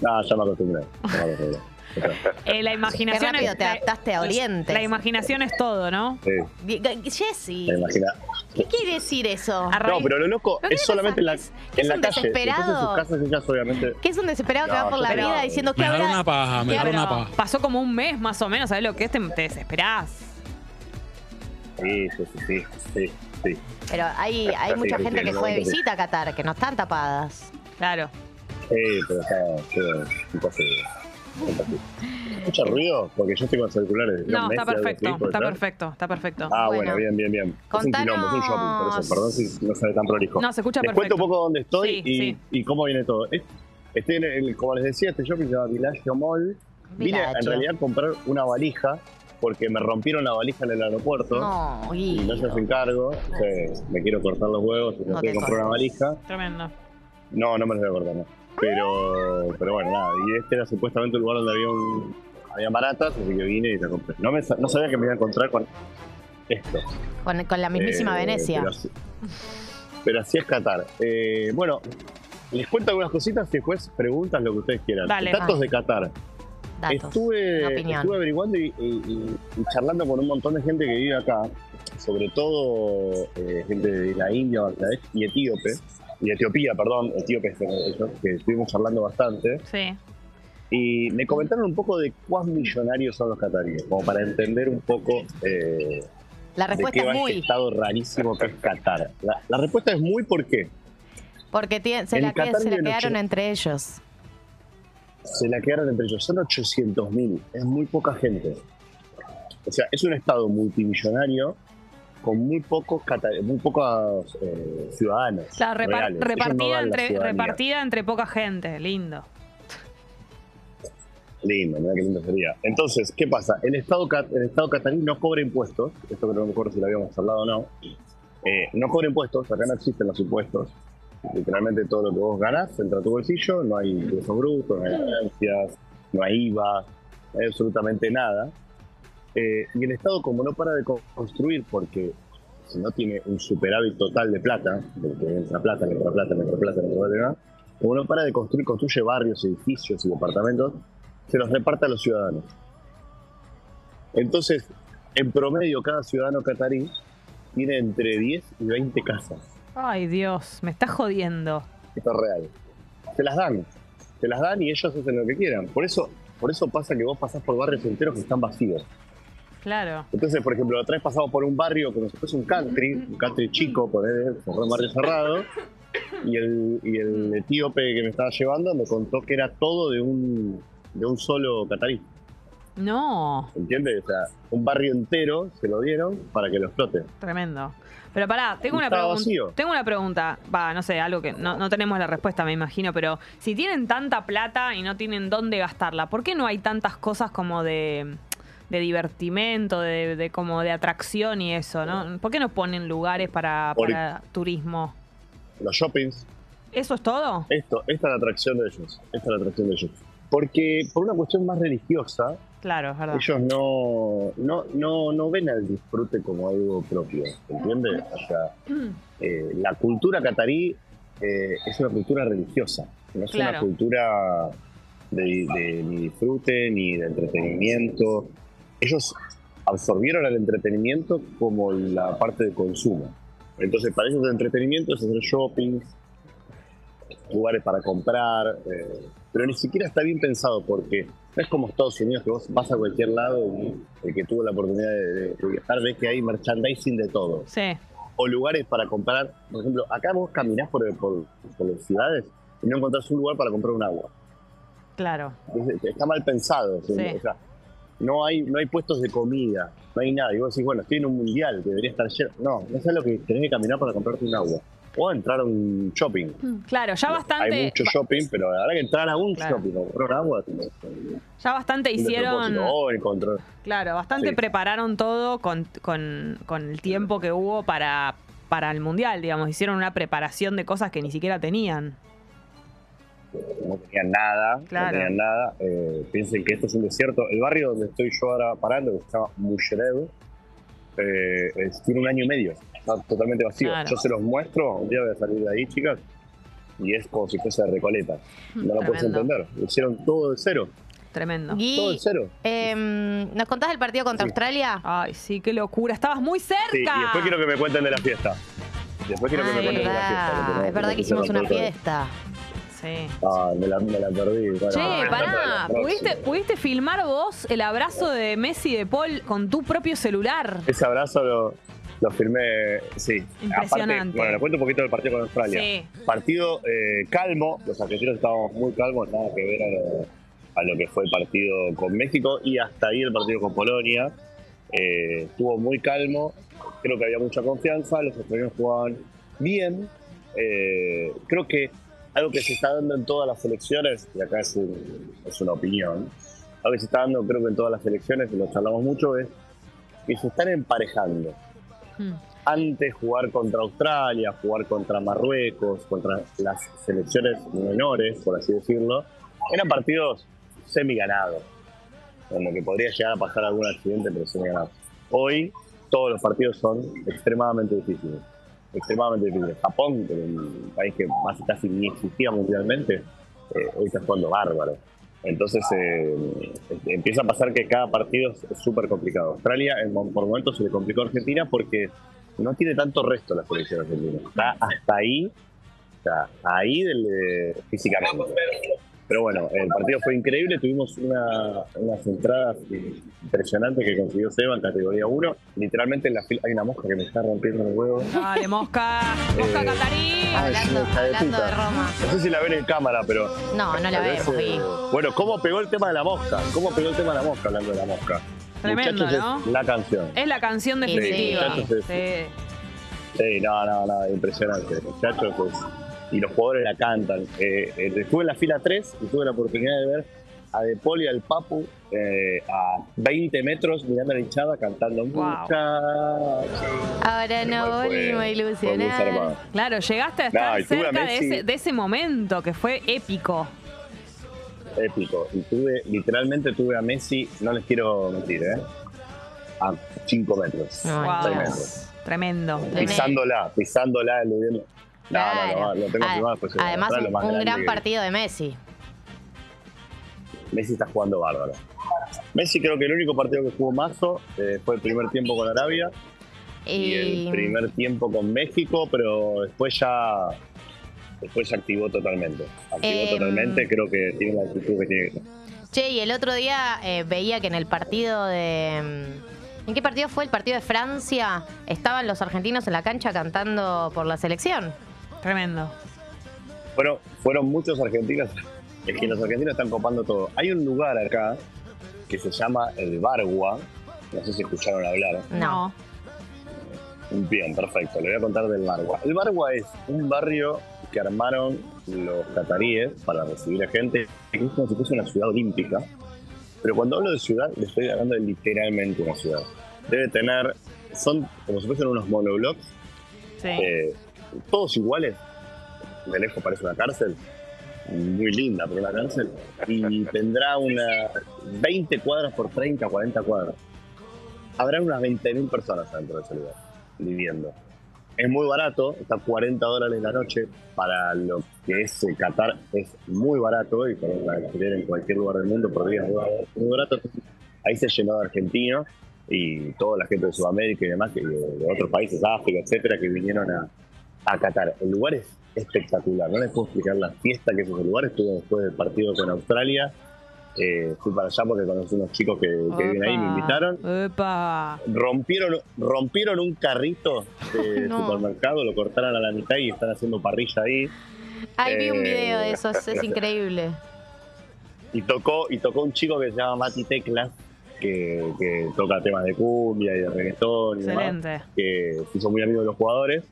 No, ya me acostumbré. ya me acostumbré. Eh, la Qué imaginación rápido es, te adaptaste a Oriente. la imaginación es todo, ¿no? sí, Jessy. ¿qué quiere decir eso? No, pero lo loco ¿Pero qué es solamente en la? ¿Qué es en la un calle. Después en desesperado? sus casas ellas obviamente... ¿Qué es un desesperado que No, va por la vida diciendo que Me ahora... una paja, me que una paja. Pasó como un mes más o menos, ¿sabes lo que es? Te, te desesperás. Sí, sí, sí, sí, sí, sí. Pero hay, hay Sí, mucha sí, gente sí, que no, fue de visita a Qatar, que no están tapadas. Claro. Sí, pero está todo imposible. ¿Escucha ruido? Porque yo estoy con celulares. No, está así, perfecto, ¿puede está ser? perfecto, está perfecto. Ah, bueno, Bueno. bien, bien, bien. Es un quilombo, es un shopping, por eso. Perdón si no sale tan prolijo. No, se escucha les perfecto. cuento un poco dónde estoy Sí, y, sí. y cómo viene todo. Es- Estoy en el, como les decía, este shopping se llama Villaggio Mall. Vine en realidad a comprar una valija porque me rompieron la valija en el aeropuerto. No, Y no se hacen cargo. O sea, me quiero cortar los huevos y No quiero comprar una valija. Tremendo. No, no me los voy a cortar, no. Pero, pero bueno, nada. Y este era supuestamente el lugar donde había un, había baratas, así que vine y la compré. No, me, no sabía que me iba a encontrar con esto. Con, con la mismísima Eh, Venecia. Pero así, pero así es Qatar. Eh, bueno, les cuento algunas cositas y después preguntas lo que ustedes quieran. Dale. Datos de Qatar. Datos. Estuve, estuve averiguando y, y- y- y charlando con un montón de gente que vive acá, sobre todo eh, gente de la India, Bangladesh y Etíope, y Etiopía, perdón, Etíope, ellos, que estuvimos charlando bastante, Sí. y me comentaron un poco de cuán millonarios son los cataríes, como para entender un poco eh, La de respuesta qué es este muy. estado rarísimo que es Qatar. La, la respuesta es muy ¿por qué? Porque tie- se la, que- se la quedaron ocho- entre ellos. se la quedaron entre ellos. Son 800.000, es muy poca gente. O sea, es un estado multimillonario con muy pocos, muy pocos eh, ciudadanos. Claro, repar- reales. No repartida, entre, repartida entre poca gente. Lindo. Lindo, mira qué lindo sería. Entonces, ¿qué pasa? El Estado, el estado catarí no cobra impuestos. Esto que no me acuerdo si lo habíamos hablado o no. Eh, no cobra impuestos, acá no existen los impuestos. Literalmente todo lo que vos ganás entra a tu bolsillo, no hay ingresos brutos, no hay ganancias, no hay IVA, no hay absolutamente nada. Eh, y el Estado, como no para de co- construir, porque si no tiene un superávit total de plata, de que entra plata, entra plata, entra plata, entra plata, como no para de construir, construye barrios, edificios y departamentos, se los reparte a los ciudadanos. Entonces, en promedio, cada ciudadano catarí tiene entre 10 y 20 casas. Ay, Dios, me estás jodiendo. Esto es real. Se las dan. Se las dan y ellos hacen lo que quieran. Por eso, por eso pasa que vos pasás por barrios enteros que están vacíos. Claro. Entonces, por ejemplo, la otra vez pasamos por un barrio como si fuese un country, un country chico, por un barrio cerrado, y el, y el etíope que me estaba llevando me contó que era todo de un, de un solo catarí. No, ¿Entiendes? O sea, un barrio entero se lo dieron para que lo exploten. tremendo. Pero pará, tengo una pregunta. vacío. Tengo una pregunta. Va, no sé, algo que no, no tenemos la respuesta, me imagino, pero si tienen tanta plata y no tienen dónde gastarla, ¿por qué no hay tantas cosas como de, de divertimento, de, de como de atracción y eso, ¿no? ¿Por qué no ponen lugares para, para turismo? Los shoppings, ¿Eso es todo? esto, esta es la atracción de ellos. Esta es la atracción de ellos. Porque por una cuestión más religiosa, Claro, es verdad. ellos no, no, no, no ven al disfrute como algo propio, ¿entiendes? O sea, eh, la cultura catarí eh, es una cultura religiosa, no es una cultura de, de ni disfrute ni de entretenimiento. Ellos absorbieron el entretenimiento como la parte de consumo. Entonces, para ellos el entretenimiento es hacer shopping, lugares para comprar, eh, pero ni siquiera está bien pensado porque no es como Estados Unidos que vos vas a cualquier lado y el que tuvo la oportunidad de, de- viajar ves que hay merchandising de todo. Sí. O lugares para comprar, por ejemplo, acá vos caminás por, por, por las ciudades y no encontrás un lugar para comprar un agua. Claro. Entonces, está mal pensado. Sí. O sea, no hay, no hay puestos de comida, no hay nada. Y vos decís, bueno, estoy en un mundial, debería estar lleno. No, no sabes lo que tenés que caminar para comprarte un agua. O entrar a un shopping. Claro, ya Hay bastante. mucho shopping, pero la verdad que entrar a un Claro. shopping comprar agua es Ya bastante hicieron. despropósito. O encontrar- Claro, bastante Sí. prepararon todo con, con- con el tiempo que hubo para, para el mundial, digamos. Hicieron una preparación de cosas que ni siquiera tenían. No tenían nada, Claro. no tenían nada. Eh, piensen que esto es un desierto. El barrio donde estoy yo ahora parando, que se llama Musherev, eh, es- tiene un año y medio. Está totalmente vacío. Claro. Yo se los muestro, un día voy a salir de ahí, chicas, y es como si fuese de Recoleta. No lo puedes entender. Lo hicieron todo de cero. Tremendo. Gui, Todo de cero. em, ¿nos contás del partido contra Sí. Australia? Ay, sí, qué locura. Estabas muy cerca. Sí, y después quiero que me cuenten de la fiesta. Después quiero que me es cuenten de la fiesta. es verdad que hicimos una fiesta. Sí. Ah, me la, me la perdí. Bueno, Che, no, pará. ¿pudiste, pudiste filmar vos el abrazo de Messi y de Paul con tu propio celular? Ese abrazo lo, lo firmé, sí. Impresionante. Aparte, bueno, le cuento un poquito del partido con Australia. Sí. Partido eh, calmo, los argentinos estábamos muy calmos, nada que ver a lo, a lo que fue el partido con México y hasta ahí el partido con Polonia. Eh, estuvo muy calmo, creo que había mucha confianza, los australianos jugaban bien. Eh, creo que algo que se está dando en todas las selecciones, y acá es, un- es una opinión, algo que se está dando creo que en todas las selecciones, y lo charlamos mucho, es que se están emparejando. Hmm. Antes jugar contra Australia, jugar contra Marruecos, contra las selecciones menores, por así decirlo, eran partidos semi ganados, en lo que podría llegar a pasar algún accidente, pero semi ganados. Hoy todos los partidos son extremadamente difíciles. Extremadamente difíciles. Japón, un país que más casi ni existía mundialmente, eh, hoy está jugando bárbaro. Entonces eh, empieza a pasar que cada partido es súper complicado. Australia por momentos se le complicó a Argentina porque no tiene tanto resto la selección argentina. Está hasta ahí, sea, ahí del, eh, físicamente. Pero bueno, el partido fue increíble, tuvimos una, unas entradas impresionantes que consiguió Seba en categoría 1. Literalmente en la fila hay una mosca que me está rompiendo el huevo. Dale, mosca. Mosca Eh, catarí. Hablando, de hablando puta. de Roma. No sé si la ven en cámara, pero. No, no la vemos, Gui. Bueno, ¿cómo pegó el tema de la mosca? ¿Cómo pegó el tema de la mosca hablando de la mosca? Tremendo, Muchachos, ¿no? es la canción. Es la canción Sí, definitiva. muchachos, Sí. Sí, no, no, no, impresionante. Muchachos, pues, y los jugadores la cantan. Eh, eh, estuve en la fila 3 y tuve la oportunidad de ver a De y al Papu eh, a 20 metros mirando a la hinchada cantando muchachos. Ahora no volvimos a ilusionar. Claro, llegaste a No, estar a cerca de ese, de ese momento que fue épico. épico. Y tuve, literalmente tuve a Messi, no les quiero mentir, ¿eh? A 5 metros. Wow. metros. Tremendo. Pisándola, pisándola, eludiendo. No, no, no, Claro. lo tengo Ad- después. se lo Además, un, más un gran que- partido de Messi. Messi está jugando bárbaro. Messi creo que el único partido que jugó Mazo eh, fue el primer tiempo con Arabia y Y, el primer tiempo con México, pero después ya después ya activó totalmente. Activó Em. totalmente, creo que tiene la actitud que tiene que Che, y el otro día eh, veía que en el partido de. mm, ¿En qué partido fue? El partido de Francia. Estaban los argentinos en la cancha cantando por la selección. Tremendo. Fueron, fueron muchos argentinos. Es que los argentinos están copando todo. Hay un lugar acá que se llama el Bargua. No sé si escucharon hablar. No. Bien, perfecto. Le voy a contar del Bargua. El Bargua es un barrio que armaron los cataríes para recibir a gente. Es como si fuese una ciudad olímpica. Pero cuando hablo de ciudad, le estoy hablando de literalmente una ciudad. Debe tener. Son como si fuesen unos monoblocks Sí. eh, todos iguales. De lejos parece una cárcel. muy linda, pero la cárcel, y tendrá unas 20 cuadras por 30, 40 cuadras. Habrá unas 20.000 personas dentro de ese lugar, viviendo. Es muy barato, está a 40 dólares la noche, para lo que es eh, Qatar es muy barato, y para alquiler en cualquier lugar del mundo por día es muy barato-. Ahí se llenó de argentinos y toda la gente de Sudamérica y demás, que de otros países, África, etcétera, que vinieron a, a Qatar. El lugar es espectacular, no les puedo explicar la fiesta que es ese lugar. Estuve después del partido con Australia, eh, fui para allá porque conocí unos chicos que, que viven ahí, me Opa, invitaron. Epa. Rompieron, rompieron un carrito de No. supermercado, lo cortaron a la mitad y están haciendo parrilla ahí. Ay, vi un Eh, video de eso, es, es increíble. Y tocó, y tocó un chico que se llama Mati Teclas, que, que toca temas de cumbia y de reggaetón y demás, Excelente. que se hizo muy amigo de los jugadores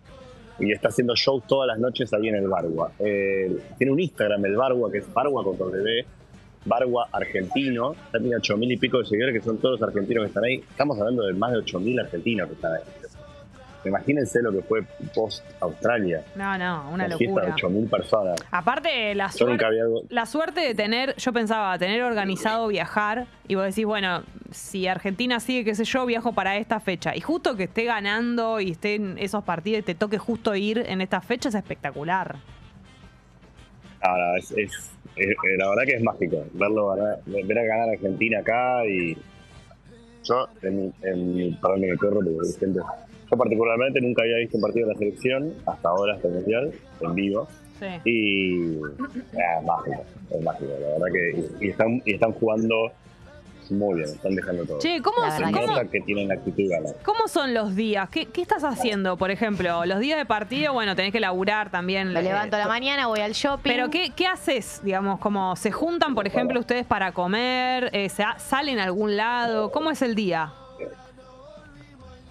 y está haciendo shows todas las noches ahí en el Bargua. Eh, tiene un Instagram, el Bargua, que es Bargua con W, Bargua argentino, ya tiene 8 mil y pico de seguidores, que son todos los argentinos que están ahí. Estamos hablando de más de 8 mil argentinos que están ahí. Imagínense lo que fue post-Australia. No, no, una fiesta de locura. 8 mil personas. Aparte, la Yo suerte, había... la suerte de tener, yo pensaba, tener organizado viajar y vos decís, bueno, si Argentina sigue, qué sé yo, viajo para esta fecha. Y justo que esté ganando y esté en esos partidos y te toque justo ir en esta fecha es espectacular. Ahora, es, es- es- eh, la verdad que es mágico verlo ganar, ver a ganar Argentina acá y yo en mi, en perdón mi perro porque gente yo particularmente nunca había visto un partido de la selección hasta ahora hasta el mundial en vivo Sí. y ah, es mágico es mágico la verdad que y, están y están jugando muy bien están dejando todo Che, ¿cómo, que cómo- nota que tienen la actitud cómo son los días? ¿Qué, qué estás haciendo, por ejemplo? Los días de partido, bueno, tenés que laburar también. Me eh, levanto a la mañana, voy al shopping. Pero ¿qué, qué haces? Digamos, como se juntan, por ejemplo, ustedes para comer, eh, se salen a algún lado, ¿cómo es el día?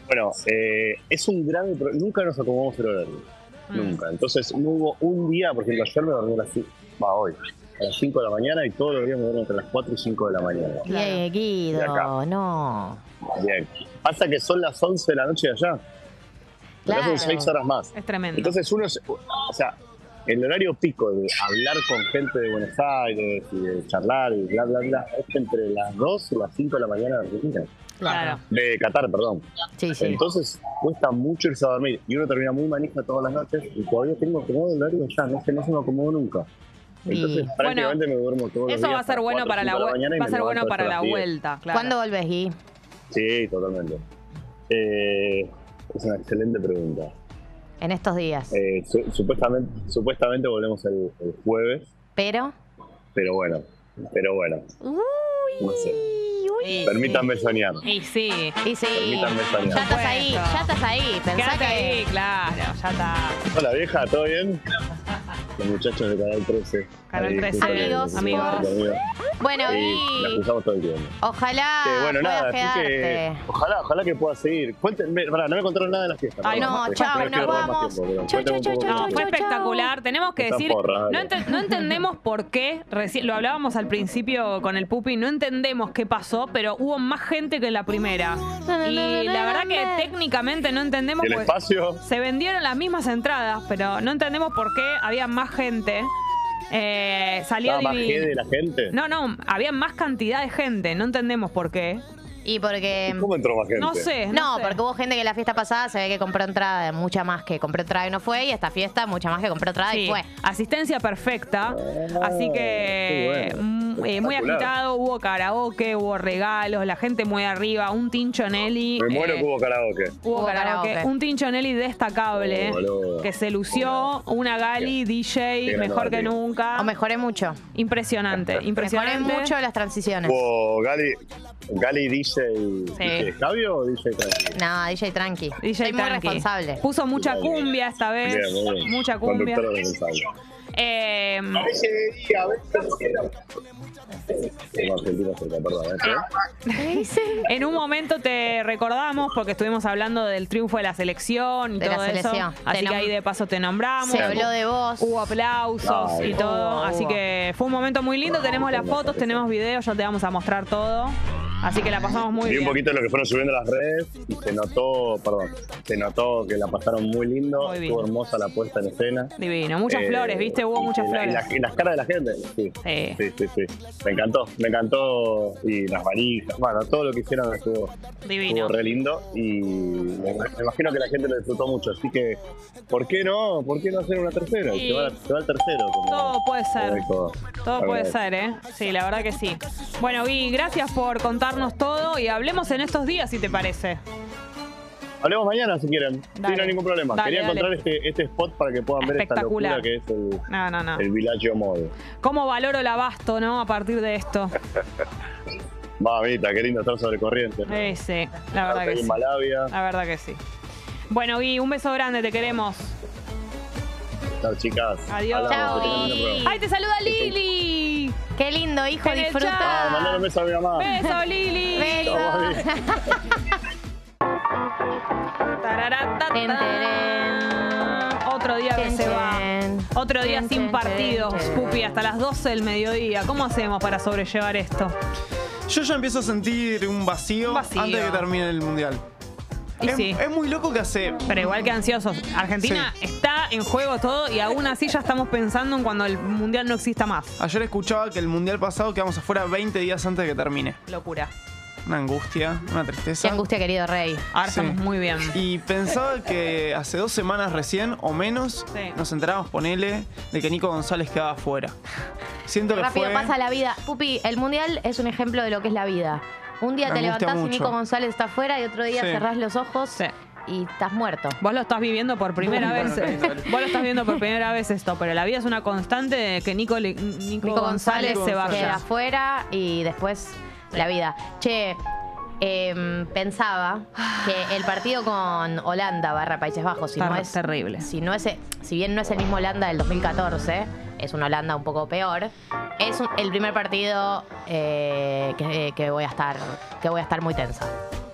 Bueno, eh, es un grave pro- Nunca nos acomodamos el horario. Mm. Nunca. Entonces, no hubo un día, por ejemplo, ayer me dormí a las, ci- va, hoy, a las 5 de la mañana y todos los días me duermo entre las 4 y 5 de la mañana. Bien, De acá. Guido, no. Bien. Pasa que son las 11 de la noche de allá. Claro. hacen 6 horas más. Es tremendo. Entonces, uno, se- o sea, el horario pico de hablar con gente de Buenos Aires y de charlar y bla, bla, bla, es entre las 2 y las 5 de la mañana de Argentina. Claro. De Qatar, perdón. Sí, sí. Entonces cuesta mucho irse a dormir y uno termina muy manija todas las noches y todavía tengo acomodo el horario ya, no sé, no se me acomodo nunca. Entonces Y- prácticamente me duermo todos los Eso días va a ser bueno 4, para la, 5 de vue- mañana y va a ser bueno para la las 10. vuelta, claro. ¿Cuándo volvés, Gui? Sí, totalmente. Eh, es una excelente pregunta. En estos días. Eh, su- supuestamente, supuestamente volvemos el, el jueves, Pero. pero bueno, pero bueno, Uy, no sé. Y Permítanme soñar. sí. Y sí. Y sí. Permítanme soñar. Ya estás ahí, ya estás ahí. Pensá Quédate que. ahí, claro, ya está. Hola vieja, ¿todo bien? Los muchachos de Canal 13. Canal Ahí, 13, justo que- amigos, amigos. Bueno, Y la todo el tiempo. ojalá Que, bueno, nada, así quedarte. que ojalá, ojalá que pueda seguir. Cuéntenme, pará, no me contaron nada de la fiesta. Ay, no, chao, no nos vamos. tiempo, Chau, chau, poco No, fue chau, chau. espectacular. Tenemos que decir, porra, no, ente- no entendemos por qué, recién, lo hablábamos al principio con el Pupi, no entendemos qué pasó, pero hubo más gente que en la primera. Y la verdad que técnicamente no entendemos ¿Y el pues, espacio? se vendieron las mismas entradas, pero no entendemos por qué había más gente. Eh, salió ¿Estaba más de la gente? No, no, había más cantidad de gente, no entendemos por qué. Y porque. ¿Cómo entró más gente? No sé, no, No, sé. porque hubo gente que la fiesta pasada se ve que compró entrada, mucha más que compró entrada y no fue, y esta fiesta mucha más que compró entrada y fue. asistencia perfecta. Así que bueno. Eh, muy agitado, hubo karaoke, hubo regalos, la gente muy arriba, un Tincho Nelly. Me muero eh, que hubo karaoke. Hubo Hubo karaoke. karaoke. Un Tincho Nelly destacable. Oh, que se lució. Una Gali, DJ, Qué mejor que nunca. O mejoré mucho. Impresionante, Mejoré impresionante. mucho las transiciones. Hubo Gali, Gali DJ, DJ Cabio o DJ Tranqui? No, DJ tranqui. DJ Soy muy tranqui. responsable. Puso mucha cumbia esta vez. Bien, muy bien. Mucha cumbia. Conductor responsable. Eh, Como argentino cerca, perdón. ¿Eh? En un momento te recordamos porque estuvimos hablando del triunfo de la selección y De todo eso. Así Te que ahí de paso te nombramos. Se habló de vos. Hubo aplausos Ay, y todo. hubo, Así hubo. que fue un momento muy lindo. Tenemos las fotos, tenemos videos, ya te vamos a mostrar todo. Así que la pasamos muy Vi un bien. poquito lo que fueron subiendo las redes y se notó, perdón, se notó que la pasaron muy lindo, Muy bien. estuvo hermosa la puesta en escena. Divino. Muchas Eh, flores, ¿viste? Hubo y muchas la- flores. Y, la- y las caras de la gente, sí. Sí. Sí, sí, sí. Me encantó, me encantó. Y las valijas, bueno, todo lo que hicieron estuvo, Divino. estuvo re lindo. Y me, me imagino que la gente lo disfrutó mucho. Así que, ¿por qué no? ¿Por qué no hacer una tercera? Y Sí. se va, se va el tercero. como- Todo puede ser. como Todo puede ser, ¿eh? Sí, la verdad que sí. Bueno, Gui, gracias por contarnos todo y hablemos en estos días, si te parece. Hablemos mañana si quieren. Sí, Dale. no hay ningún problema. Dale, Quería dale. encontrar este, este spot para que puedan ver esta Espectacular. locura que es el, No, no, no. el Villaggio Mall. ¿Cómo valoro el abasto, no? A partir de esto. Mamita, qué lindo estar sobre corriente. ¿no? Eh, sí, la verdad que en sí. Malavia. La verdad que sí. Bueno, Gui, un beso grande, te queremos. Chao, chicas. Adiós. Chao. ¡Ay, te saluda Lili! Qué lindo, hijo, disfruta. Ah, mandale un beso a mi mamá. ¡Beso, Lili! Beso. Otro día que se va. Otro día sin partidos. Pupi, hasta las 12 del mediodía. ¿Cómo hacemos para sobrellevar esto? Yo ya empiezo a sentir un vacío, Un vacío. antes de que termine el mundial. Y es, sí. es muy loco que hace. Pero igual que ansiosos. Argentina está en juego todo y aún así ya estamos pensando en cuando el mundial no exista más. Ayer escuchaba que el mundial pasado quedamos afuera 20 días antes de que termine. Locura. Una angustia, una Qué tristeza. angustia, querido rey. Ahora Sí. estamos muy bien. Y pensaba que hace dos semanas recién o menos Sí. nos enterábamos, ponele, de que Nico González quedaba afuera. Siento que Rápido fue. pasa la vida. Pupi, el mundial es un ejemplo de lo que es la vida. Un día Me te levantás y. Nico González está afuera y otro día Sí. cerrás los ojos Sí. y estás muerto. Vos lo estás viviendo por primera Muy vez. bueno. Vos lo estás viviendo por primera vez esto, pero la vida es una constante de que Nico, Nico, Nico González, González se vaya. queda afuera y después la vida. Che, em, pensaba que el partido con Holanda barra Países Bajos, si no es terrible. si no es, si bien no es el mismo Holanda del 2014, es una Holanda un poco peor. Es un- el primer partido eh, que, que voy a estar que voy a estar muy tensa.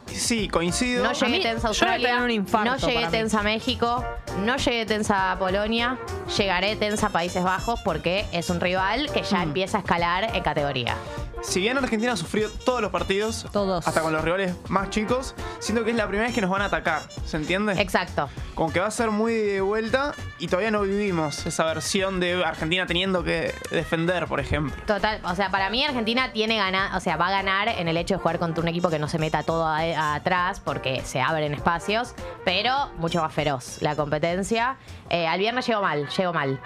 Sí, coincido. No A llegué mí- tensa a yo voy a Australia, tener un infarto no llegué para mí. tensa a México, no llegué tensa a Polonia, llegaré tensa a Países Bajos porque es un rival que Mm. ya empieza a escalar en categoría. Si bien Argentina ha sufrido todos los partidos, Todos. hasta con los rivales más chicos, siento que es la primera vez que nos van a atacar. ¿Se entiende? Exacto. Como que va a ser muy de vuelta y todavía no vivimos esa versión de Argentina teniendo que defender, por ejemplo. Total, o sea, para mí Argentina tiene ganar, o sea, va a ganar en el hecho de jugar contra un equipo que no se meta todo a- a- atrás porque se abren espacios, pero mucho más feroz la competencia. Eh, al viernes llegó mal, llegó mal.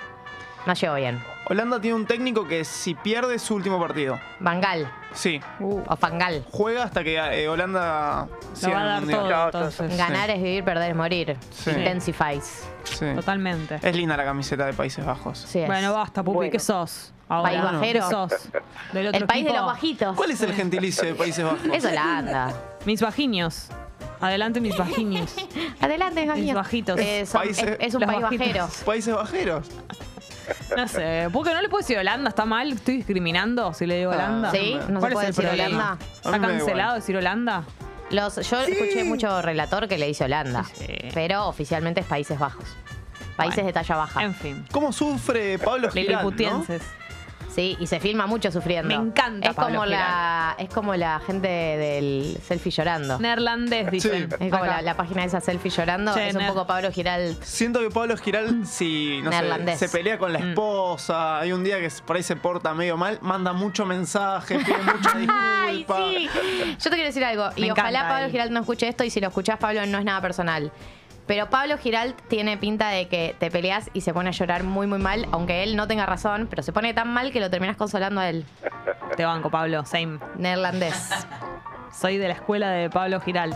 No llegó bien. Holanda tiene un técnico que si pierde su último partido, Bangal sí, o Fangal. juega hasta que eh, Holanda Lo va a dar Mundial. todo, entonces. Ganar es vivir, perder es morir. Sí. Intensifies. Sí. Totalmente. Es linda la camiseta de Países Bajos. Sí es. Bueno, basta, Pupi, Bueno. ¿qué sos? Ahora, País ¿qué bajero. sos? Del otro el país de equipo. los bajitos. ¿Cuál es el gentilicio de Países Bajos? Es Holanda. Mis vaginios. Adelante, mis vaginios. Adelante, Mis bajitos. bajitos. Eh, son- Países- es, es un los país bajitos. bajero. Países Bajeros. No sé, ¿por qué no le puedo decir Holanda? ¿Está mal? ¿Estoy discriminando si le digo Ah, Holanda? Sí, no se ¿Cuál puede es el decir problema? Holanda. A ¿Está mí me da igual. cancelado decir Holanda? Los, yo escuché mucho relator que le dice Holanda, Sí. pero oficialmente es Países Bajos. Países Bueno, de talla baja. En fin. ¿Cómo sufre Pablo Giral, no? Liliputienses. Sí, y se filma mucho sufriendo. Me encanta Es Pablo como la es como la gente del selfie llorando. Neerlandés, dicen. Es como la, la página de esa selfie llorando. Che, es un poco Pablo Giral. Siento que Pablo Giral, si no sé, se pelea con la Mm. esposa, hay un día que por ahí se porta medio mal, manda mucho mensaje, pide mucha Ay, disculpa. sí. Yo te quiero decir algo. Y ojalá Pablo él. Giral no escuche esto. Y si lo escuchás, Pablo, no es nada personal. Pero Pablo Giral tiene pinta de que te peleas y se pone a llorar muy, muy mal. Aunque él no tenga razón. Pero se pone tan mal que lo terminas consolando a él. Te banco, Pablo. Same. Neerlandés. Soy de la escuela de Pablo Giralt.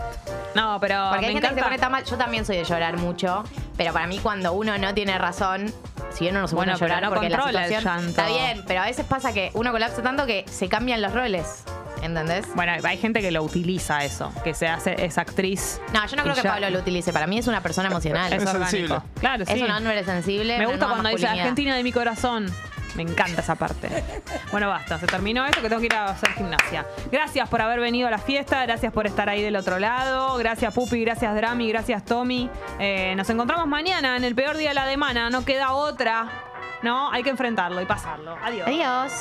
No, pero Porque me hay gente que se encanta. pone tan mal. Yo también soy de llorar mucho. Pero para mí, cuando uno no tiene razón. Si bien uno se Bueno, pone a llorar no porque la situación está bien, pero a veces pasa que uno colapsa tanto que se cambian los roles. ¿Entendés? Bueno, hay gente que lo utiliza eso, que se hace esa actriz. No, yo no creo que ya- Pablo lo utilice. Para mí es una persona emocional. Es Es orgánico. sensible. Claro, sí. Es un hombre sensible. Me gusta cuando dice. Argentina de mi corazón. Me encanta esa parte. Bueno, basta, se terminó esto que tengo que ir a hacer gimnasia. Gracias por haber venido a la fiesta, gracias por estar ahí del otro lado, gracias Pupi, gracias Drami, gracias Tommy. Eh, nos encontramos mañana en el peor día de la semana, no queda otra. No, hay que enfrentarlo y pasarlo. Adiós. Adiós.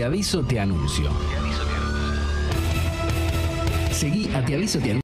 Te aviso, te anuncio. Seguí a Te aviso, te anuncio.